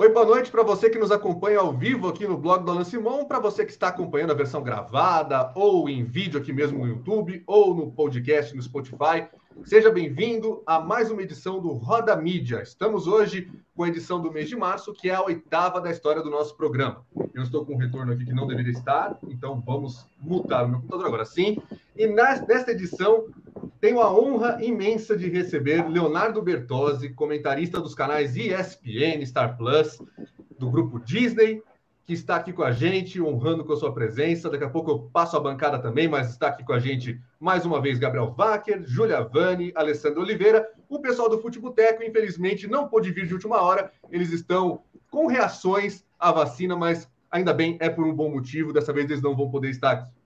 Oi, boa noite para você que nos acompanha ao vivo aqui no blog do Alan Simon, para você que está acompanhando a versão gravada ou em vídeo aqui mesmo no YouTube ou no podcast no Spotify. Seja bem-vindo a mais uma edição do Roda Mídia. Estamos hoje com a edição do mês de março, que é a oitava da história do nosso programa. Eu estou com um retorno aqui que não deveria estar, então vamos mutar o meu computador agora sim. E nesta edição tenho a honra imensa de receber Leonardo Bertozzi, comentarista dos canais ESPN, Star Plus, do grupo Disney, que está aqui com a gente, honrando com a sua presença. Daqui a pouco eu passo a bancada também, mas está aqui com a gente mais uma vez Gabriel Wacker, Julia Vani, Alessandro Oliveira. O pessoal do Futeboteco, infelizmente, não pôde vir de última hora. Eles estão com reações à vacina, mas ainda bem, é por um bom motivo. Dessa vez eles não vão poder estar aqui.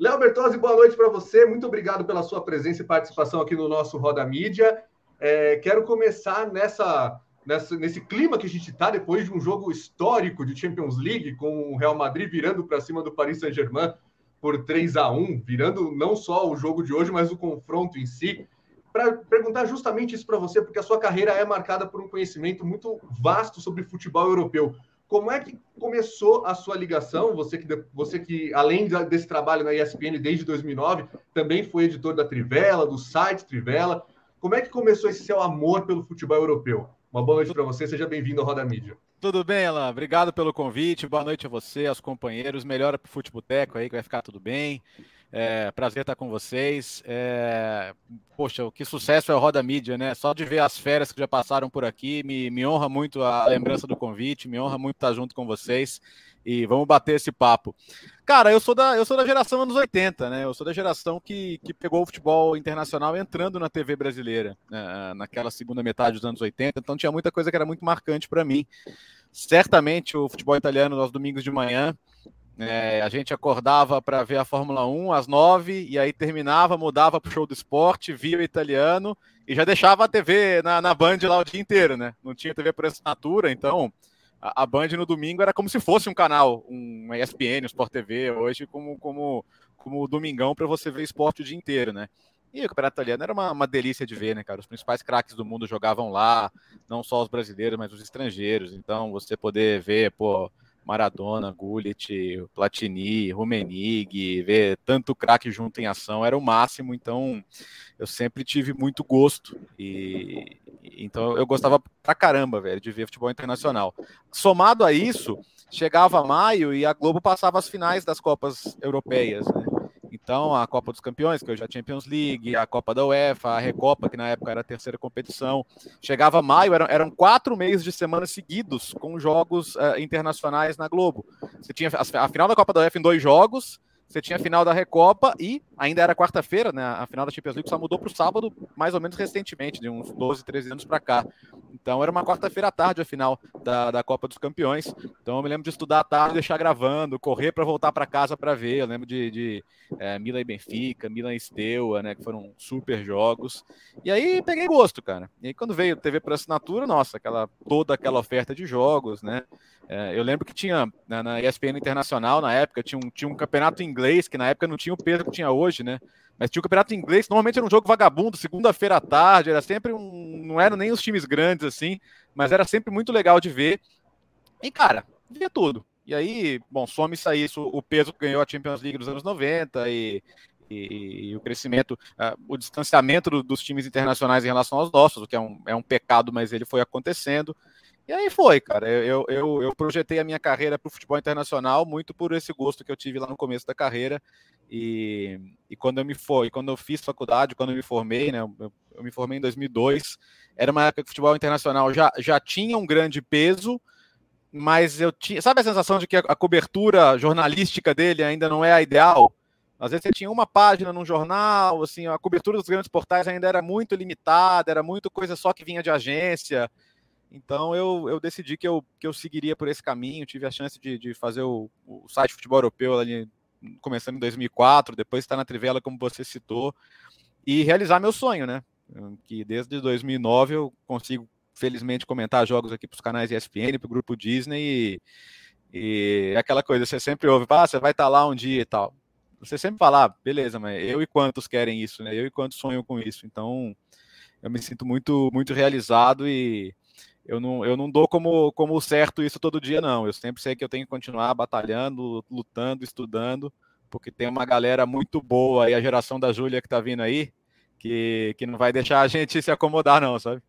Léo Bertozzi, boa noite para você. Muito obrigado pela sua presença e participação aqui no nosso Roda Mídia. É, quero começar nessa, nessa, nesse clima que a gente está depois de um jogo histórico de Champions League, com o Real Madrid virando para cima do Paris Saint-Germain por 3 a 1 virando não só o jogo de hoje, mas o confronto em si. Para perguntar justamente isso para você, porque a sua carreira é marcada por um conhecimento muito vasto sobre futebol europeu. Como é que começou a sua ligação? Você que, você que além desse trabalho na ESPN desde 2009, também foi editor da Trivela, do site Trivela. Como é que começou esse seu amor pelo futebol europeu? Uma boa noite para você, seja bem-vindo ao Roda Mídia. Tudo bem, Alan? Obrigado pelo convite. Boa noite a você, aos companheiros. Melhora para o Futebol aí, que vai ficar tudo bem. É, prazer estar com vocês. É, poxa, que sucesso é o Roda Mídia, né? Só de ver as férias que já passaram por aqui, me, me honra muito a lembrança do convite, me honra muito estar junto com vocês e vamos bater esse papo. Cara, eu sou da, eu sou da geração anos 80, né? Eu sou da geração que, que pegou o futebol internacional entrando na TV brasileira, né? naquela segunda metade dos anos 80, então tinha muita coisa que era muito marcante para mim. Certamente o futebol italiano aos domingos de manhã é, a gente acordava para ver a Fórmula 1 às nove e aí terminava, mudava para o show do esporte, via o italiano e já deixava a TV na, na Band lá o dia inteiro, né? Não tinha TV por assinatura, então a, a Band no domingo era como se fosse um canal, um ESPN, um Sport TV, hoje como, como, como domingão para você ver esporte o dia inteiro, né? E o Campeonato Italiano era uma, uma, delícia de ver, né, cara? Os principais craques do mundo jogavam lá, não só os brasileiros, mas os estrangeiros. Então, você poder ver, pô, Maradona, Gullit, Platini, Rumenig, ver tanto craque junto em ação era o máximo, então eu sempre tive muito gosto e então eu gostava pra caramba, velho, de ver futebol internacional. Somado a isso, chegava maio e a Globo passava as finais das Copas Europeias, né? Então, a Copa dos Campeões, que hoje é a Champions League, a Copa da UEFA, a Recopa, que na época era a terceira competição. Chegava maio, eram, eram quatro meses de semana seguidos com jogos uh, internacionais na Globo. Você tinha a, a final da Copa da UEFA em dois jogos, você tinha a final da Recopa e ainda era quarta-feira, né? A final da Champions League só mudou para o sábado, mais ou menos recentemente, de uns 12, 13 anos para cá. Então era uma quarta-feira à tarde a final da, da Copa dos Campeões. Então eu me lembro de estudar à tarde, deixar gravando, correr para voltar para casa para ver. Eu lembro de, de é, Milan e Benfica, Milan e Steaua, né? Que foram super jogos. E aí peguei gosto, cara. E aí quando veio TV por assinatura, nossa, aquela, toda aquela oferta de jogos, né? É, eu lembro que tinha na, na, ESPN Internacional, na época, tinha um, tinha um campeonato inglês, que na época não tinha o peso que tinha hoje, né? Mas tinha o campeonato inglês, normalmente era um jogo vagabundo, segunda-feira à tarde, era sempre um. Não eram nem os times grandes assim, mas era sempre muito legal de ver. E, cara, via tudo. E aí, bom, some-se isso, o peso que ganhou a Champions League nos anos 90 e, e, e o crescimento, uh, o distanciamento do, dos times internacionais em relação aos nossos, o que é um, é um pecado, mas ele foi acontecendo. E aí foi, cara. Eu, eu, eu projetei a minha carreira para o futebol internacional muito por esse gosto que eu tive lá no começo da carreira. E, e quando eu me for, quando eu fiz faculdade, quando eu me formei, né? Eu, eu me formei em 2002. Era uma época que o futebol internacional já, já tinha um grande peso, mas eu tinha. Sabe a sensação de que a, a cobertura jornalística dele ainda não é a ideal? Às vezes você tinha uma página num jornal, assim, a cobertura dos grandes portais ainda era muito limitada, era muito coisa só que vinha de agência. Então eu, eu decidi que eu, que eu seguiria por esse caminho, tive a chance de, de fazer o, o site Futebol Europeu ali, começando em 2004, depois estar na Trivela, como você citou, e realizar meu sonho, né? Que desde 2009 eu consigo, felizmente, comentar jogos aqui para os canais ESPN, para o grupo Disney, e, e aquela coisa, você sempre ouve, ah, você vai estar lá um dia e tal. Você sempre fala, ah, beleza, mas eu e quantos querem isso, né? Eu e quantos sonham com isso. Então, eu me sinto muito, muito realizado e eu não, eu não dou como, como certo isso todo dia, não. Eu sempre sei que eu tenho que continuar batalhando, lutando, estudando, porque tem uma galera muito boa aí, a geração da Júlia que tá vindo aí, que, que não vai deixar a gente se acomodar, não, sabe?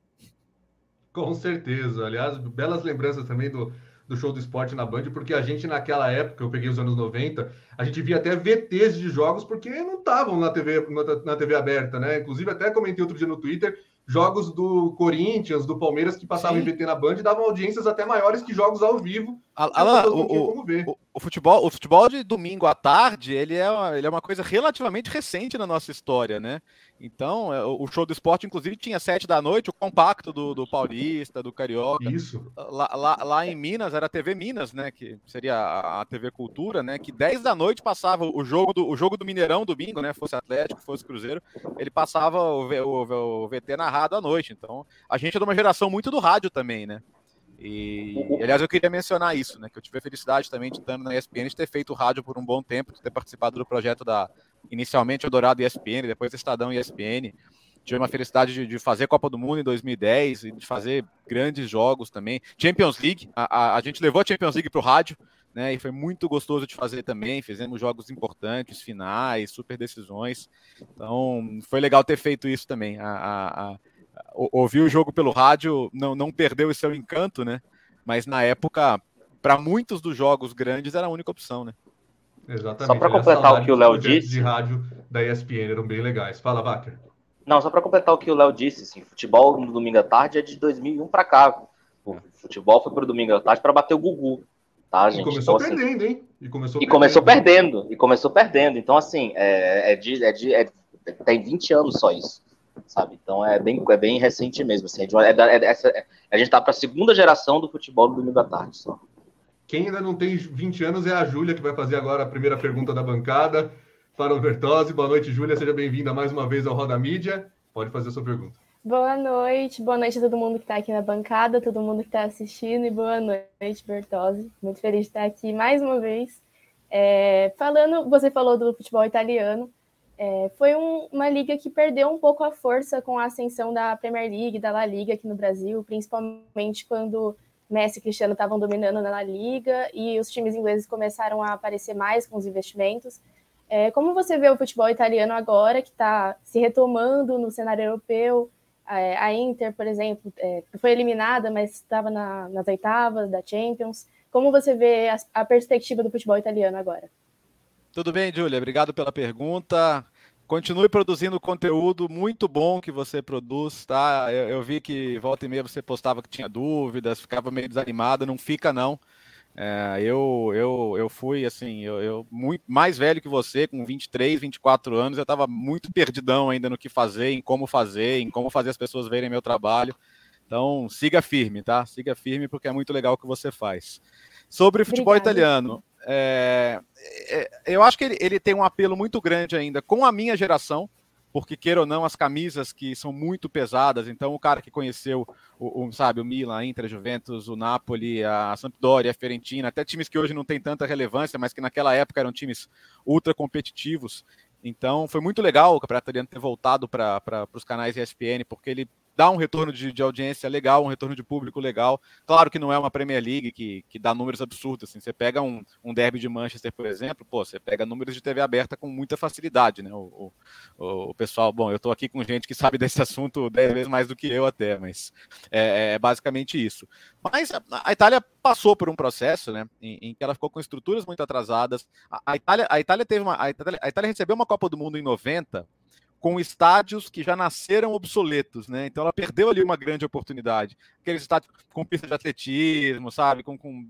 Com certeza. Aliás, belas lembranças também do, do show do esporte na Band, porque a gente naquela época, eu peguei os anos 90, a gente via até VTs de jogos porque não estavam na TV, na, na TV aberta, né? Inclusive, até comentei outro dia no Twitter jogos do Corinthians, do Palmeiras que passavam Sim. em VT na Band davam audiências até maiores que jogos ao vivo. Alan, o, o, o, futebol, o futebol de domingo à tarde, ele é, uma, ele é uma coisa relativamente recente na nossa história, né? Então, é, o show do esporte, inclusive, tinha sete da noite, o compacto do, do Paulista, do Carioca. Isso. Lá, lá, lá, em Minas, era a TV Minas, né? Que seria a, a TV Cultura, né? Que dez da noite passava o jogo do, o jogo do Mineirão domingo, né? Fosse Atlético, fosse Cruzeiro, ele passava o, o, o VT narrado à noite. Então, a gente é de uma geração muito do rádio também, né? E, aliás, eu queria mencionar isso, né? Que eu tive a felicidade também de estar na ESPN, de ter feito rádio por um bom tempo, de ter participado do projeto da inicialmente o Dourado ESPN, depois Estadão ESPN. Tive uma felicidade de, de, fazer Copa do Mundo em 2010 e de fazer grandes jogos também. Champions League, a, a, a gente levou a Champions League para o rádio, né? E foi muito gostoso de fazer também. Fizemos jogos importantes, finais, super decisões. Então, foi legal ter feito isso também. A, a, a, ouvir o jogo pelo rádio não, não perdeu o seu encanto, né? Mas na época, para muitos dos jogos grandes, era a única opção, né? Exatamente. Só para completar o que o Léo disse. de rádio da ESPN eram bem legais. Fala, Wacker. Não, só para completar o que o Léo disse, assim, futebol no domingo à tarde é de 2001 para cá. O futebol foi para o domingo à tarde para bater o Gugu. Tá, gente? E começou então, assim, perdendo, hein? E começou, e perdendo. começou perdendo. E começou perdendo. Então, assim, é, é de, é de, é, tem 20 anos só isso. Sabe? Então é bem, é bem recente mesmo. Assim, é, é, é, a gente tá para a segunda geração do futebol do domingo à tarde só. Quem ainda não tem 20 anos é a Júlia, que vai fazer agora a primeira pergunta da bancada. Fala, Bertozzi. Boa noite, Júlia. Seja bem-vinda mais uma vez ao Roda Mídia. Pode fazer a sua pergunta. Boa noite. Boa noite a todo mundo que está aqui na bancada, todo mundo que está assistindo. E boa noite, Bertozzi. Muito feliz de estar aqui mais uma vez. É, falando, você falou do futebol italiano. É, foi um, uma liga que perdeu um pouco a força com a ascensão da Premier League, da La Liga aqui no Brasil, principalmente quando Messi e Cristiano estavam dominando na La Liga e os times ingleses começaram a aparecer mais com os investimentos. É, como você vê o futebol italiano agora, que está se retomando no cenário europeu? É, a Inter, por exemplo, é, foi eliminada, mas estava na, nas oitavas da Champions. Como você vê a, a perspectiva do futebol italiano agora? Tudo bem, Júlia? Obrigado pela pergunta. Continue produzindo conteúdo muito bom que você produz, tá? Eu, eu, vi que volta e meia você postava que tinha dúvidas, ficava meio desanimada, não fica não. É, eu, eu, eu fui assim, eu, eu, muito mais velho que você, com 23, 24 anos, eu estava muito perdidão ainda no que fazer, em como fazer, em como fazer as pessoas verem meu trabalho. Então, siga firme, tá? Siga firme porque é muito legal o que você faz. Sobre futebol Obrigada. italiano, é, é, eu acho que ele, ele tem um apelo muito grande ainda com a minha geração, porque queira ou não, as camisas que são muito pesadas, então o cara que conheceu o, o, sabe, o Milan, a Inter, a Juventus, o Napoli, a Sampdoria, a Fiorentina, até times que hoje não têm tanta relevância, mas que naquela época eram times ultra competitivos. Então foi muito legal o Campeonato Italiano ter voltado para os canais ESPN, porque ele dá um retorno de, de, audiência legal, um retorno de público legal. Claro que não é uma Premier League que, que dá números absurdos. Assim. Você pega um, um derby de Manchester, por exemplo, pô, você pega números de TV aberta com muita facilidade, né? O, o, o pessoal, bom, eu estou aqui com gente que sabe desse assunto dez vezes mais do que eu até, mas é, é basicamente isso. Mas a, a, Itália passou por um processo, né, em, em, que ela ficou com estruturas muito atrasadas. A, a, Itália, a Itália teve uma, a Itália, a Itália recebeu uma Copa do Mundo em 90 com estádios que já nasceram obsoletos, né? Então ela perdeu ali uma grande oportunidade. Aqueles estádios com pista de atletismo, sabe? Com, com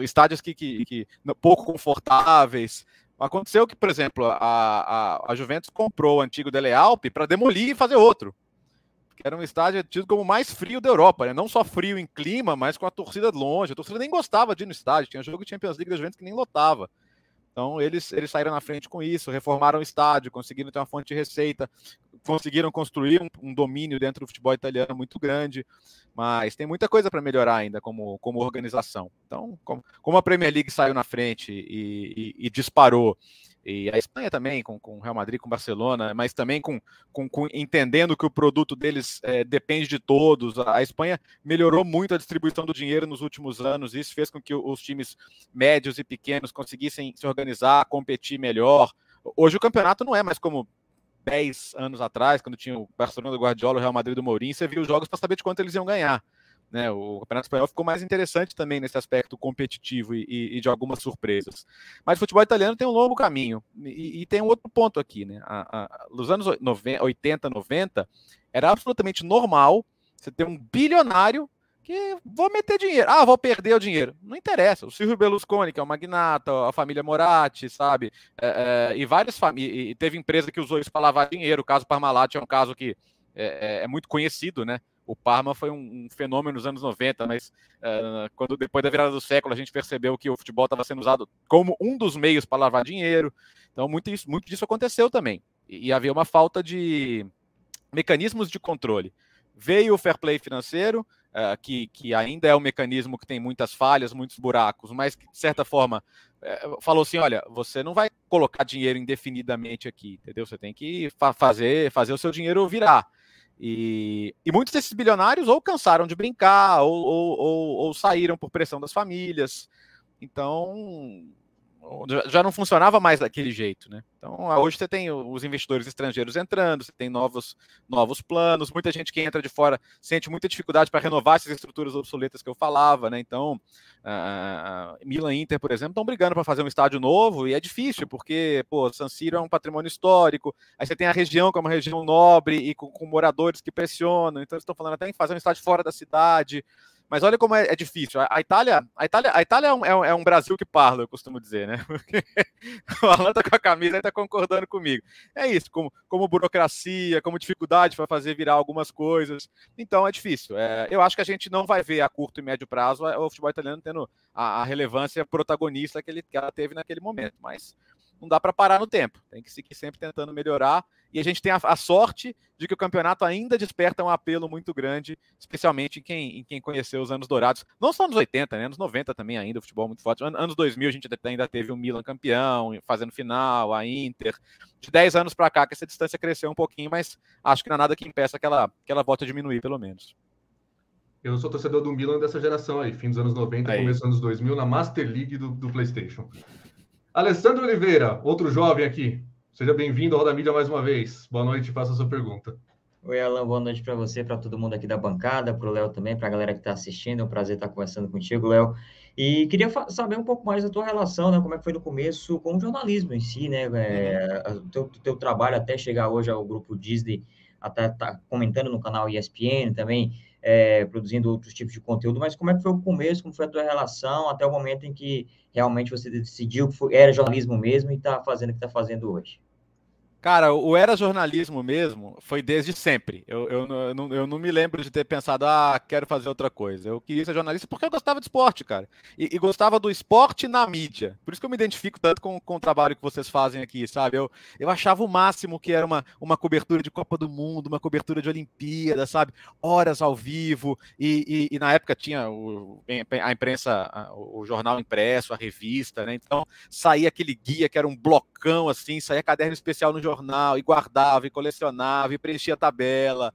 estádios que, que, que pouco confortáveis. Aconteceu que, por exemplo, a, a, a Juventus comprou o antigo Dele Alpe para demolir e fazer outro. Que era um estádio tido como o mais frio da Europa, né? Não só frio em clima, mas com a torcida longe. A torcida nem gostava de ir no estádio. Tinha jogo de Champions League da Juventus que nem lotava. Então, eles, eles saíram na frente com isso, reformaram o estádio, conseguiram ter uma fonte de receita, conseguiram construir um, um domínio dentro do futebol italiano muito grande, mas tem muita coisa para melhorar ainda como, como organização. Então, como, como, a Premier League saiu na frente e, e, e disparou, e a Espanha também, com o Real Madrid, com Barcelona, mas também com, com, com entendendo que o produto deles é, depende de todos. A, a, Espanha melhorou muito a distribuição do dinheiro nos últimos anos, isso fez com que os times médios e pequenos conseguissem se organizar, competir melhor. Hoje o campeonato não é mais como 10 anos atrás, quando tinha o Barcelona do Guardiola, o Real Madrid do Mourinho, você via os jogos para saber de quanto eles iam ganhar. Né, o Campeonato Espanhol ficou mais interessante também nesse aspecto competitivo e, e, de algumas surpresas. Mas o futebol italiano tem um longo caminho. E, e tem um outro ponto aqui. Né? A, a, nos anos 90, 80, 90, era absolutamente normal você ter um bilionário que vou meter dinheiro. Ah, vou perder o dinheiro. Não interessa. O Silvio Berlusconi, que é o magnata, a família Moratti, sabe? É, é, e várias famílias. E teve empresa que usou isso para lavar dinheiro. O caso Parmalat é um caso que é, é, é muito conhecido, né? O Parma foi um, um fenômeno nos anos 90, mas uh, quando depois da virada do século a gente percebeu que o futebol estava sendo usado como um dos meios para lavar dinheiro. Então, muito, isso, muito disso aconteceu também. E, e havia uma falta de mecanismos de controle. Veio o fair play financeiro, uh, que, que ainda é um mecanismo que tem muitas falhas, muitos buracos, mas que, de certa forma, uh, falou assim: olha, você não vai colocar dinheiro indefinidamente aqui, entendeu? Você tem que fa fazer, fazer o seu dinheiro virar. E, e, muitos desses bilionários ou cansaram de brincar, ou, ou, ou, ou saíram por pressão das famílias. Então, já não funcionava mais daquele jeito, né? Então, hoje você tem os investidores estrangeiros entrando, você tem novos, novos planos, muita gente que entra de fora sente muita dificuldade para renovar essas estruturas obsoletas que eu falava, né? Então, a Milan Inter, por exemplo, estão brigando para fazer um estádio novo e é difícil, porque, pô, San Siro é um patrimônio histórico, aí você tem a região que é uma região nobre e com, com moradores que pressionam, então eles estão falando até em fazer um estádio fora da cidade, mas olha como é, é difícil. A, Itália, a Itália, a Itália é um, é, um, é um, Brasil que parla, eu costumo dizer, né? Porque o Alan tá com a camisa e tá concordando comigo. É isso, como, como burocracia, como dificuldade para fazer virar algumas coisas. Então é difícil. É, eu acho que a gente não vai ver a curto e médio prazo o futebol italiano tendo a, a relevância protagonista que, ele, que ela teve naquele momento. Mas não dá para parar no tempo. Tem que seguir sempre tentando melhorar. E a gente tem a, a, sorte de que o campeonato ainda desperta um apelo muito grande, especialmente em quem, em quem conheceu os anos dourados. Não só nos 80, né? Anos 90 também ainda, o futebol muito forte. Anos 2000 a gente ainda teve o Milan campeão, fazendo final, a Inter. De 10 anos para cá que essa distância cresceu um pouquinho, mas acho que não há nada que impeça que ela, que ela volte a diminuir, pelo menos. Eu sou torcedor do Milan dessa geração aí, fim dos anos 90, aí. começo dos anos 2000, na Master League do, do PlayStation. Alessandro Oliveira, outro jovem aqui. Seja bem-vindo ao Roda Mídia mais uma vez. Boa noite, faça a sua pergunta. Oi, Alan, boa noite para você, para todo mundo aqui da bancada, para o Léo também, para a galera que está assistindo. É um prazer estar conversando contigo, Léo. E queria saber um pouco mais da tua relação, né? Como é que foi no começo com o jornalismo em si, né? É, o teu, teu trabalho até chegar hoje ao grupo Disney, até tá comentando no canal ESPN também é, produzindo outros tipos de conteúdo, mas como é que foi o começo, como foi a tua relação até o momento em que realmente você decidiu que foi, era jornalismo mesmo e está fazendo o que está fazendo hoje? Cara, o era jornalismo mesmo foi desde sempre. Eu, eu, eu, não, eu não me lembro de ter pensado, ah, quero fazer outra coisa. Eu queria ser jornalista porque eu gostava de esporte, cara. E, e gostava do esporte na mídia. Por isso que eu me identifico tanto com, com o trabalho que vocês fazem aqui, sabe? Eu, eu achava o máximo que era uma, uma cobertura de Copa do Mundo, uma cobertura de Olimpíada, sabe? Horas ao vivo. E, e, e na época tinha o, a imprensa, o jornal impresso, a revista, né? Então saía aquele guia que era um blocão assim, saía caderno especial no jornal jornal e guardava e colecionava e preenchia a tabela.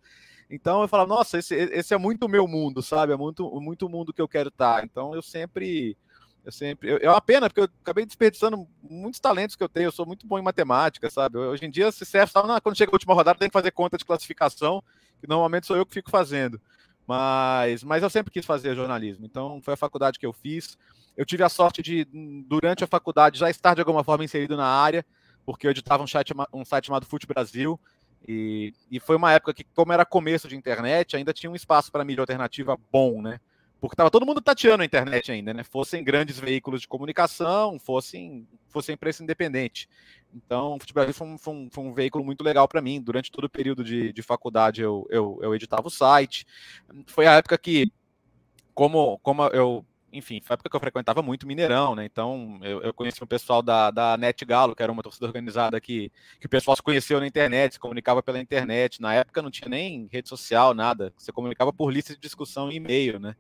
Então eu falava, nossa, esse, esse é muito o meu mundo, sabe? É muito, muito o mundo que eu quero estar. Então eu sempre. Eu sempre. Eu, é uma pena, porque eu acabei desperdiçando muitos talentos que eu tenho. Eu sou muito bom em matemática, sabe? Hoje em dia, se serve, quando chega a última rodada, tem que fazer conta de classificação, que normalmente sou eu que fico fazendo. Mas, mas eu sempre quis fazer jornalismo. Então foi a faculdade que eu fiz. Eu tive a sorte de, durante a faculdade, já estar de alguma forma inserido na área porque eu editava um site, um site chamado Fute Brasil, e, e foi uma época que, como era começo de internet, ainda tinha um espaço para mídia alternativa bom, né? Porque estava todo mundo tateando a internet ainda, né? Fossem grandes veículos de comunicação, fossem, fossem imprensa independente. Então, o Fute Brasil foi um, foi um, foi um veículo muito legal para mim. Durante todo o período de, de faculdade, eu, eu, eu editava o site. Foi a época que, como, como eu enfim, foi a época que eu frequentava muito Mineirão, né? Então eu, eu conheci um pessoal da, da Net Galo, que era uma torcida organizada que, que o pessoal se conheceu na internet, se comunicava pela internet. Na época não tinha nem rede social, nada. Você comunicava por lista de discussão e e-mail, né?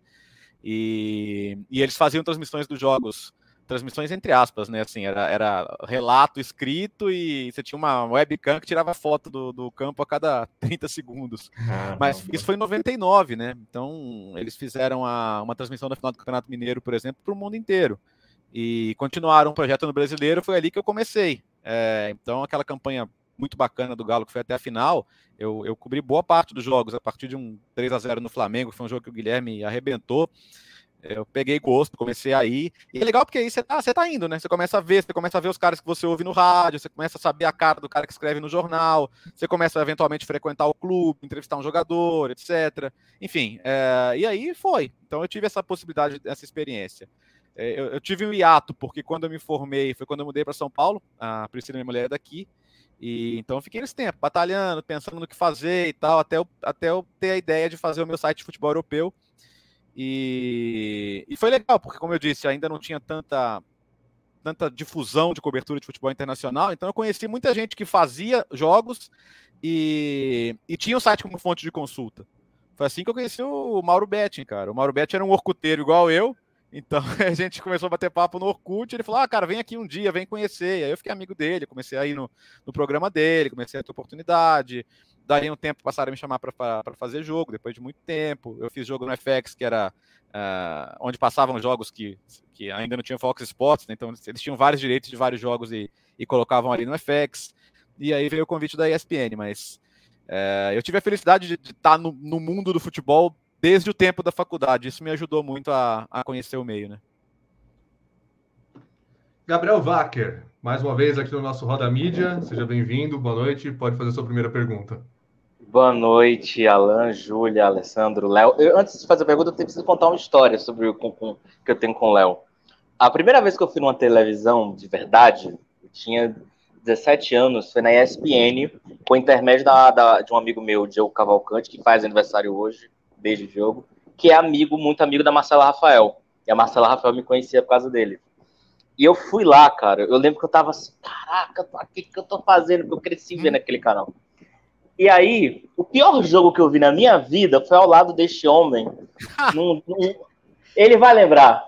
E, e eles faziam transmissões dos jogos transmissões entre aspas, né? Assim, era, era relato escrito e você tinha uma webcam que tirava foto do, do campo a cada 30 segundos. Ah, Mas não, isso foi em 99, né? Então, eles fizeram a, uma transmissão da final do Campeonato Mineiro, por exemplo, para o mundo inteiro. E continuaram um projeto no brasileiro, foi ali que eu comecei. É, então, aquela campanha muito bacana do Galo, que foi até a final, eu, eu cobri boa parte dos jogos, a partir de um 3 a 0 no Flamengo, que foi um jogo que o Guilherme arrebentou. Eu peguei gosto, comecei a ir. E é legal porque aí você tá, você tá indo, né? Você começa a ver, você começa a ver os caras que você ouve no rádio, você começa a saber a cara do cara que escreve no jornal, você começa a eventualmente frequentar o clube, entrevistar um jogador, etc. Enfim, é, e aí foi. Então eu tive essa possibilidade, essa experiência. É, eu, eu, tive um hiato, porque quando eu me formei, foi quando eu mudei para São Paulo, a Priscila, minha mulher, é daqui. E então eu fiquei nesse tempo, batalhando, pensando no que fazer e tal, até eu, até eu ter a ideia de fazer o meu site de futebol europeu e, e foi legal, porque, como eu disse, ainda não tinha tanta, tanta difusão de cobertura de futebol internacional, então eu conheci muita gente que fazia jogos e, e tinha o site como fonte de consulta. Foi assim que eu conheci o Mauro Betting, cara. O Mauro Betting era um orcuteiro igual eu, então a gente começou a bater papo no Orkut. Ele falou: Ah, cara, vem aqui um dia, vem conhecer. E aí eu fiquei amigo dele, comecei a ir no, no programa dele, comecei a ter oportunidade daria um tempo passaram a me chamar para fazer jogo, depois de muito tempo. Eu fiz jogo no FX, que era uh, onde passavam jogos que, que ainda não tinham Fox Sports, né? então eles tinham vários direitos de vários jogos e, e colocavam ali no FX. E aí veio o convite da ESPN, mas uh, eu tive a felicidade de, estar no, no, mundo do futebol desde o tempo da faculdade. Isso me ajudou muito a, a conhecer o meio, né? Gabriel Wacker, mais uma vez aqui no nosso Roda Mídia. Seja bem-vindo, boa noite. Pode fazer sua primeira pergunta. Boa noite, Alan, Júlia, Alessandro, Léo. antes de fazer a pergunta, eu preciso contar uma história sobre o com, com, que eu tenho com o Léo. A primeira vez que eu fui numa televisão de verdade, eu tinha 17 anos, foi na ESPN, com intermédio da, da, de um amigo meu, Diogo Cavalcante, que faz aniversário hoje, beijo, Diogo, que é amigo, muito amigo da Marcela Rafael. E a Marcela Rafael me conhecia por causa dele. E eu fui lá, cara. Eu lembro que eu tava assim, caraca, o que, que eu tô fazendo? Porque eu cresci vendo aquele canal. E aí, o pior jogo que eu vi na minha vida foi ao lado deste homem. num, num... Ele vai lembrar.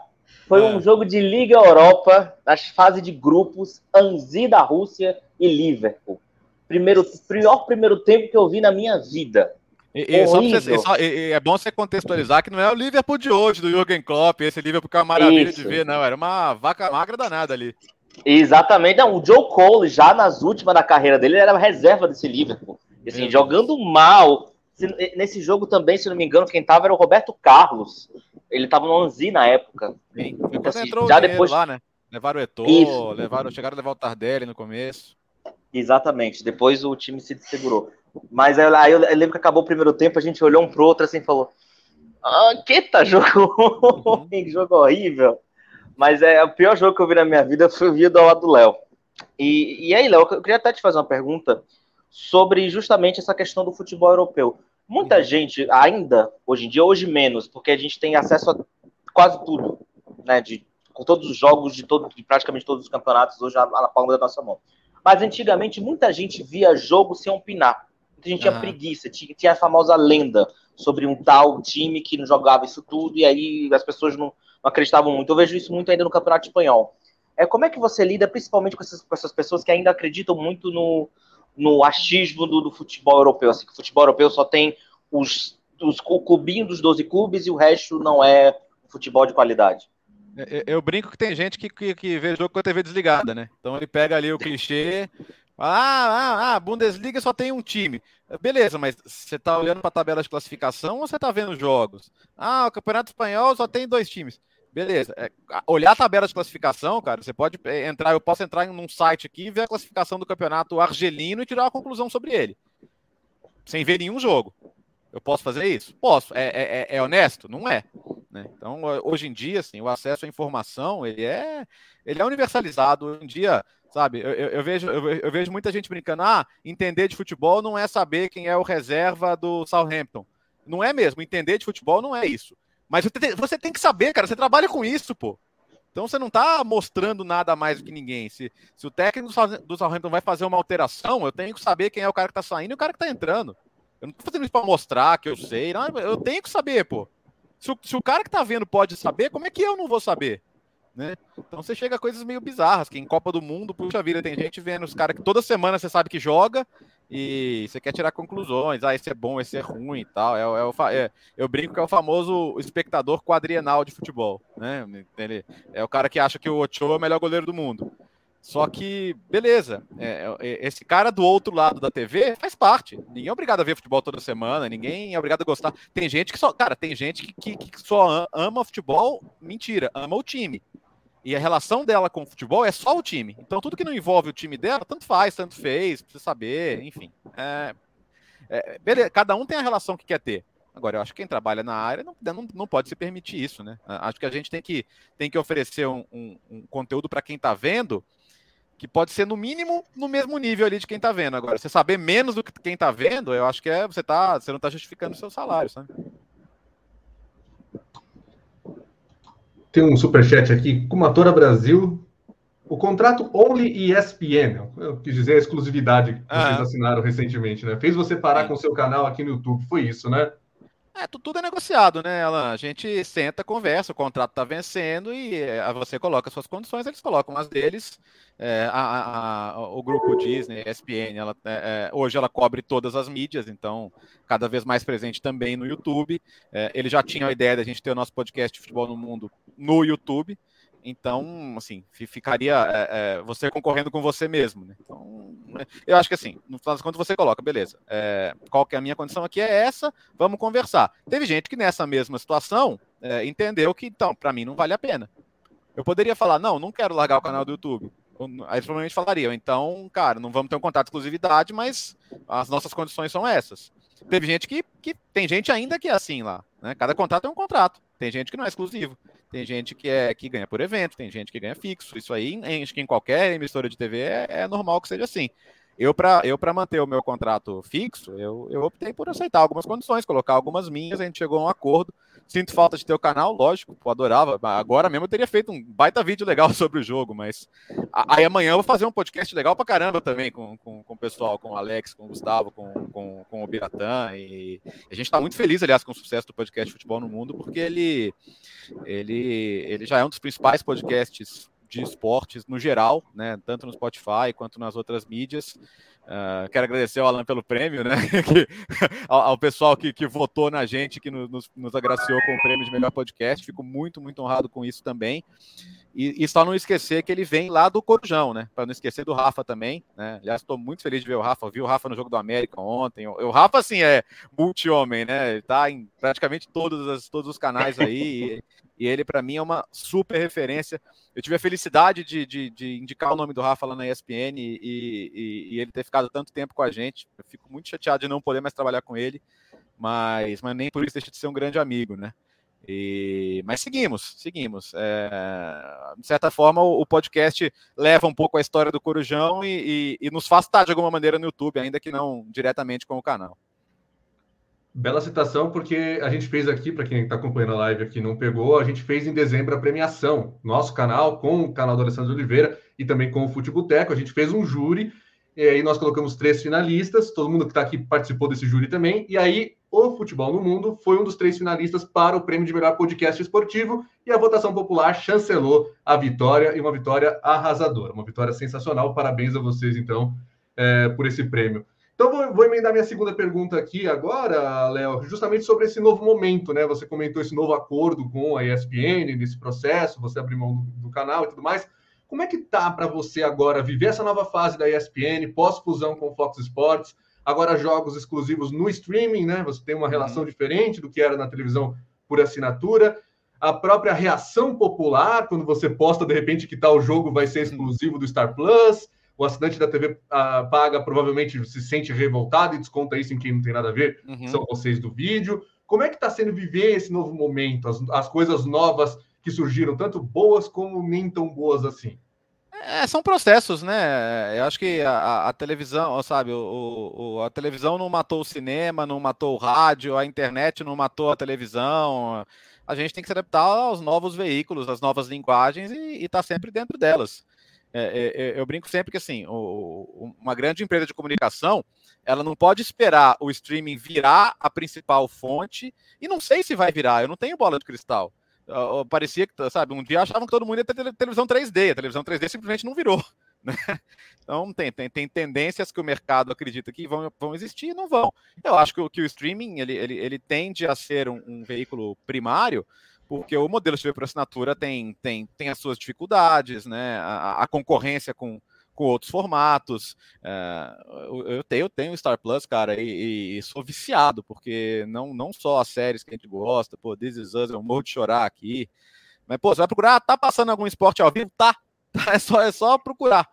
Foi um é. jogo de Liga Europa, nas fases de grupos, Anzi da Rússia e Liverpool. Primeiro, pior primeiro tempo que eu vi na minha vida. E, e, você, só, e, é bom você contextualizar que não é o Liverpool de hoje, do Jürgen Klopp, esse Liverpool que é uma maravilha Isso. de ver, não. Era uma vaca magra danada ali. Exatamente. Não, o Joe Cole, já nas últimas da carreira dele, era reserva desse Liverpool. Assim, jogando mal. Nesse jogo também, se não me engano, quem tava era o Roberto Carlos. Ele tava no Anzi na época. Sim. Então, assim, já depois lá, né? Levaram o Eto'o, levaram, chegaram a levar o Tardelli no começo. Exatamente. Depois o time se segurou. Mas aí, aí eu lembro que acabou o primeiro tempo, a gente olhou um pro outro assim e falou: Ah, que tá jogo ruim, jogo horrível. Mas é o pior jogo que eu vi na minha vida foi o do lado do Léo. E, e aí, Léo, eu queria até te fazer uma pergunta sobre justamente essa questão do futebol europeu. Muita uhum. gente ainda, hoje em dia, hoje menos, porque a gente tem acesso a quase tudo, né? De, com todos os jogos de, todo, de praticamente todos os campeonatos hoje na palma da nossa mão. Mas antigamente muita gente via jogo sem opinar. Muita gente tinha preguiça, tinha, tinha, a famosa lenda sobre um tal time que não jogava isso tudo, e aí as pessoas não, não acreditavam muito. Eu vejo isso muito ainda no Campeonato Espanhol. É, como é que você lida, principalmente com essas, com essas pessoas que ainda acreditam muito no, no achismo do, do, futebol europeu. Assim, que o futebol europeu só tem os, os cubinhos dos 12 clubes e o resto não é futebol de qualidade. Eu, eu brinco que tem gente que, que, que, vê jogo com a TV desligada, né? Então ele pega ali o clichê. Ah, ah, ah, Bundesliga só tem um time. Beleza, mas você tá olhando para a tabela de classificação ou você tá vendo jogos? Ah, o Campeonato Espanhol só tem dois times. Beleza. É, olhar a tabela de classificação, cara, você pode é, entrar, eu posso entrar em um site aqui e ver a classificação do campeonato argelino e tirar uma conclusão sobre ele. Sem ver nenhum jogo. Eu posso fazer isso? Posso. É, é, é, é honesto? Não é. Né? Então, hoje em dia, assim, o acesso à informação, ele é, ele é universalizado. Hoje em dia, sabe, eu, eu vejo, eu, eu, vejo muita gente brincando, ah, entender de futebol não é saber quem é o reserva do Southampton. Não é mesmo. Entender de futebol não é isso. Mas você tem que saber, cara, você trabalha com isso, pô. Então você não tá mostrando nada mais do que ninguém. Se, se o técnico do Southampton vai fazer uma alteração, eu tenho que saber quem é o cara que tá saindo e o cara que tá entrando. Eu não tô fazendo isso pra mostrar que eu sei. Não, eu tenho que saber, pô. Se o, se o cara que tá vendo pode saber, como é que eu não vou saber? Né? Então você chega a coisas meio bizarras, que em Copa do Mundo, puxa vida, tem gente vendo os caras que toda semana você sabe que joga e você quer tirar conclusões, ah, esse é bom, esse é ruim e tal. É, é, o, é, eu brinco que é o famoso espectador quadrienal de futebol, né? Ele, é o cara que acha que o Ochoa é o melhor goleiro do mundo. Só que, beleza, é, é, esse cara do outro lado da TV faz parte. Ninguém é obrigado a ver futebol toda semana, ninguém é obrigado a gostar. Tem gente que só, cara, tem gente que, que, que só ama futebol, mentira, ama o time. E a relação dela com o futebol é só o time. Então, tudo que não envolve o time dela, tanto faz, tanto fez, precisa saber, enfim. É, é, beleza, cada um tem a relação que quer ter. Agora, eu acho que quem trabalha na área não, não, não pode se permitir isso, né? Acho que a gente tem que, tem que oferecer um, um, um conteúdo para quem está vendo que pode ser no mínimo no mesmo nível ali de quem está vendo. Agora, você saber menos do que quem está vendo, eu acho que é você tá, você não está justificando o seu salário, sabe? Tem um superchat aqui, Kumatora Brasil. O contrato Only ESPN, eu quis dizer a exclusividade que vocês ah. assinaram recentemente, né? Fez você parar com o seu canal aqui no YouTube, foi isso, né? É, tudo é negociado, né, Alan? A gente senta, conversa, o contrato está vencendo e é, você coloca suas condições, eles colocam as deles. É, a, a, o grupo Disney, ESPN, ela, é, é, hoje ela cobre todas as mídias, então cada vez mais presente também no YouTube. É, ele já tinha a ideia da gente ter o nosso podcast de futebol no mundo no YouTube. Então, assim, ficaria é, é, você concorrendo com você mesmo. Né? Então, né, eu acho que assim, no final das contas você coloca, beleza, é, qual que é a minha condição aqui? É essa, vamos conversar. Teve gente que nessa mesma situação é, entendeu que, então, para mim não vale a pena. Eu poderia falar, não, não quero largar o canal do YouTube. Aí provavelmente falariam, então, cara, não vamos ter um contrato de exclusividade, mas as nossas condições são essas. Teve gente que, que tem gente ainda que é assim lá, né? Cada contrato é um contrato. Tem gente que não é exclusivo. Tem gente que, é, que ganha por evento, tem gente que ganha fixo. Isso aí, acho que em qualquer emissora de TV é, é normal que seja assim. Eu, para eu manter o meu contrato fixo, eu, eu optei por aceitar algumas condições, colocar algumas minhas, a gente chegou a um acordo. Sinto falta de ter o canal, lógico, eu adorava. Agora mesmo eu teria feito um baita vídeo legal sobre o jogo, mas aí amanhã eu vou fazer um podcast legal pra caramba também com, com, com o pessoal, com o Alex, com o Gustavo, com, com, com o Biratã. E a gente está muito feliz, aliás, com o sucesso do podcast Futebol no Mundo, porque ele, ele, ele já é um dos principais podcasts de esportes no geral, né? Tanto no Spotify quanto nas outras mídias. Uh, quero agradecer ao Alan pelo prêmio, né? ao, ao, pessoal que, que, votou na gente, que nos, nos, agraciou com o prêmio de melhor podcast. Fico muito, muito honrado com isso também. E, e só não esquecer que ele vem lá do Corujão, né? Para não esquecer do Rafa também, né? Aliás, estou muito feliz de ver o Rafa. Vi o Rafa no jogo do América ontem. O, o Rafa, assim, é multi-homem, né? Ele tá em praticamente todos, as, todos os canais aí. E, e ele, para mim, é uma super referência. Eu tive a felicidade de, de, de, indicar o nome do Rafa lá na ESPN e, e, ele ter ficado tanto tempo com a gente. Eu fico muito chateado de não poder mais trabalhar com ele, mas, mas nem por isso deixa de ser um grande amigo, né? E, mas seguimos, seguimos. É, de certa forma, o, podcast leva um pouco a história do Corujão e, e, e nos faz estar de alguma maneira no YouTube, ainda que não diretamente com o canal. Bela citação, porque a gente fez aqui, para quem está acompanhando a live aqui não pegou, a gente fez em dezembro a premiação, nosso canal, com o canal do Alessandro Oliveira e também com o Futeboteco. A gente fez um júri, e aí nós colocamos três finalistas, todo mundo que está aqui participou desse júri também, e aí o Futebol no Mundo foi um dos três finalistas para o prêmio de melhor podcast esportivo, e a votação popular chancelou a vitória, e uma vitória arrasadora, uma vitória sensacional. Parabéns a vocês, então, é, por esse prêmio. Então, vou, vou, emendar minha segunda pergunta aqui agora, Léo, justamente sobre esse novo momento, né? Você comentou esse novo acordo com a ESPN nesse processo, você abriu mão do, do canal e tudo mais. Como é que tá para você agora viver essa nova fase da ESPN, pós-fusão com o Fox Sports, agora jogos exclusivos no streaming, né? Você tem uma uhum. relação uhum. diferente do que era na televisão por assinatura. A própria reação popular, quando você posta de repente que tal jogo vai ser exclusivo do Star Plus o assinante da TV ah, paga provavelmente se sente revoltado e desconta isso em quem não tem nada a ver, uhum. são vocês do vídeo. Como é que está sendo viver esse novo momento, as, as coisas novas que surgiram, tanto boas como nem tão boas assim? É, são processos, né? Eu acho que a, a televisão, sabe, o, o, a televisão não matou o cinema, não matou o rádio, a internet não matou a televisão. A gente tem que se adaptar aos novos veículos, às novas linguagens e estar tá sempre dentro delas. É, é, é, eu brinco sempre que assim, o, uma grande empresa de comunicação, ela não pode esperar o streaming virar a principal fonte, e não sei se vai virar, eu não tenho bola de cristal. Parecia que, sabe, um dia achavam que todo mundo ia ter televisão 3D, a televisão 3D simplesmente não virou. Né? Então tem, tem, tem tendências que o mercado acredita que vão, vão existir e não vão. Eu acho que, o, que o streaming ele, ele, ele tende a ser um, um veículo primário, porque o modelo de TV por assinatura tem, tem, tem as suas dificuldades, né? A, a concorrência com, com outros formatos. É, eu, tenho, eu tenho Star Plus, cara, e, e, sou viciado, porque não, não só as séries que a gente gosta, pô, This Is Us, eu morro de chorar aqui. Mas, pô, você vai procurar, tá passando algum esporte ao vivo? Tá, É só, é só procurar.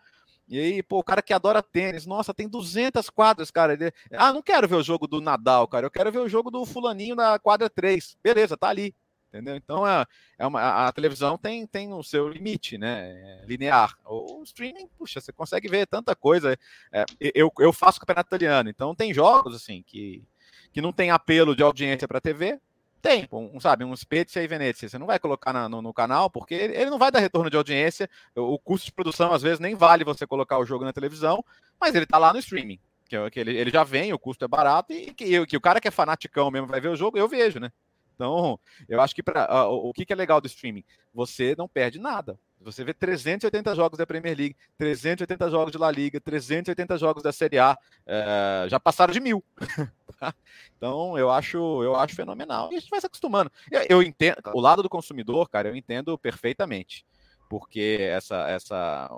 E aí, pô, o cara que adora tênis, nossa, tem 200 quadras, cara. Ele, ah, não quero ver o jogo do Nadal, cara. Eu quero ver o jogo do fulaninho na quadra 3. Beleza, tá ali. Entendeu? Então, é, é uma, a, televisão tem, tem o seu limite, né? É linear. O, o, streaming, puxa, você consegue ver tanta coisa. É, eu, eu faço campeonato italiano, então tem jogos, assim, que, que não tem apelo de audiência para TV, tem, um, sabe, um Spezia e Venezia. Você não vai colocar na, no, no, canal, porque ele, ele, não vai dar retorno de audiência. O, custo de produção, às vezes, nem vale você colocar o jogo na televisão, mas ele tá lá no streaming. Que, é ele já vem, o custo é barato, e que, que o cara que é fanaticão mesmo vai ver o jogo, eu vejo, né? Então, eu acho que pra, uh, o que, que é legal do streaming? Você não perde nada. Você vê 380 jogos da Premier League, 380 jogos de La Liga, 380 jogos da Série A, uh, já passaram de mil. então, eu acho, eu acho fenomenal. E a gente vai se acostumando. Eu, eu entendo, o lado do consumidor, cara, eu entendo perfeitamente porque essa essa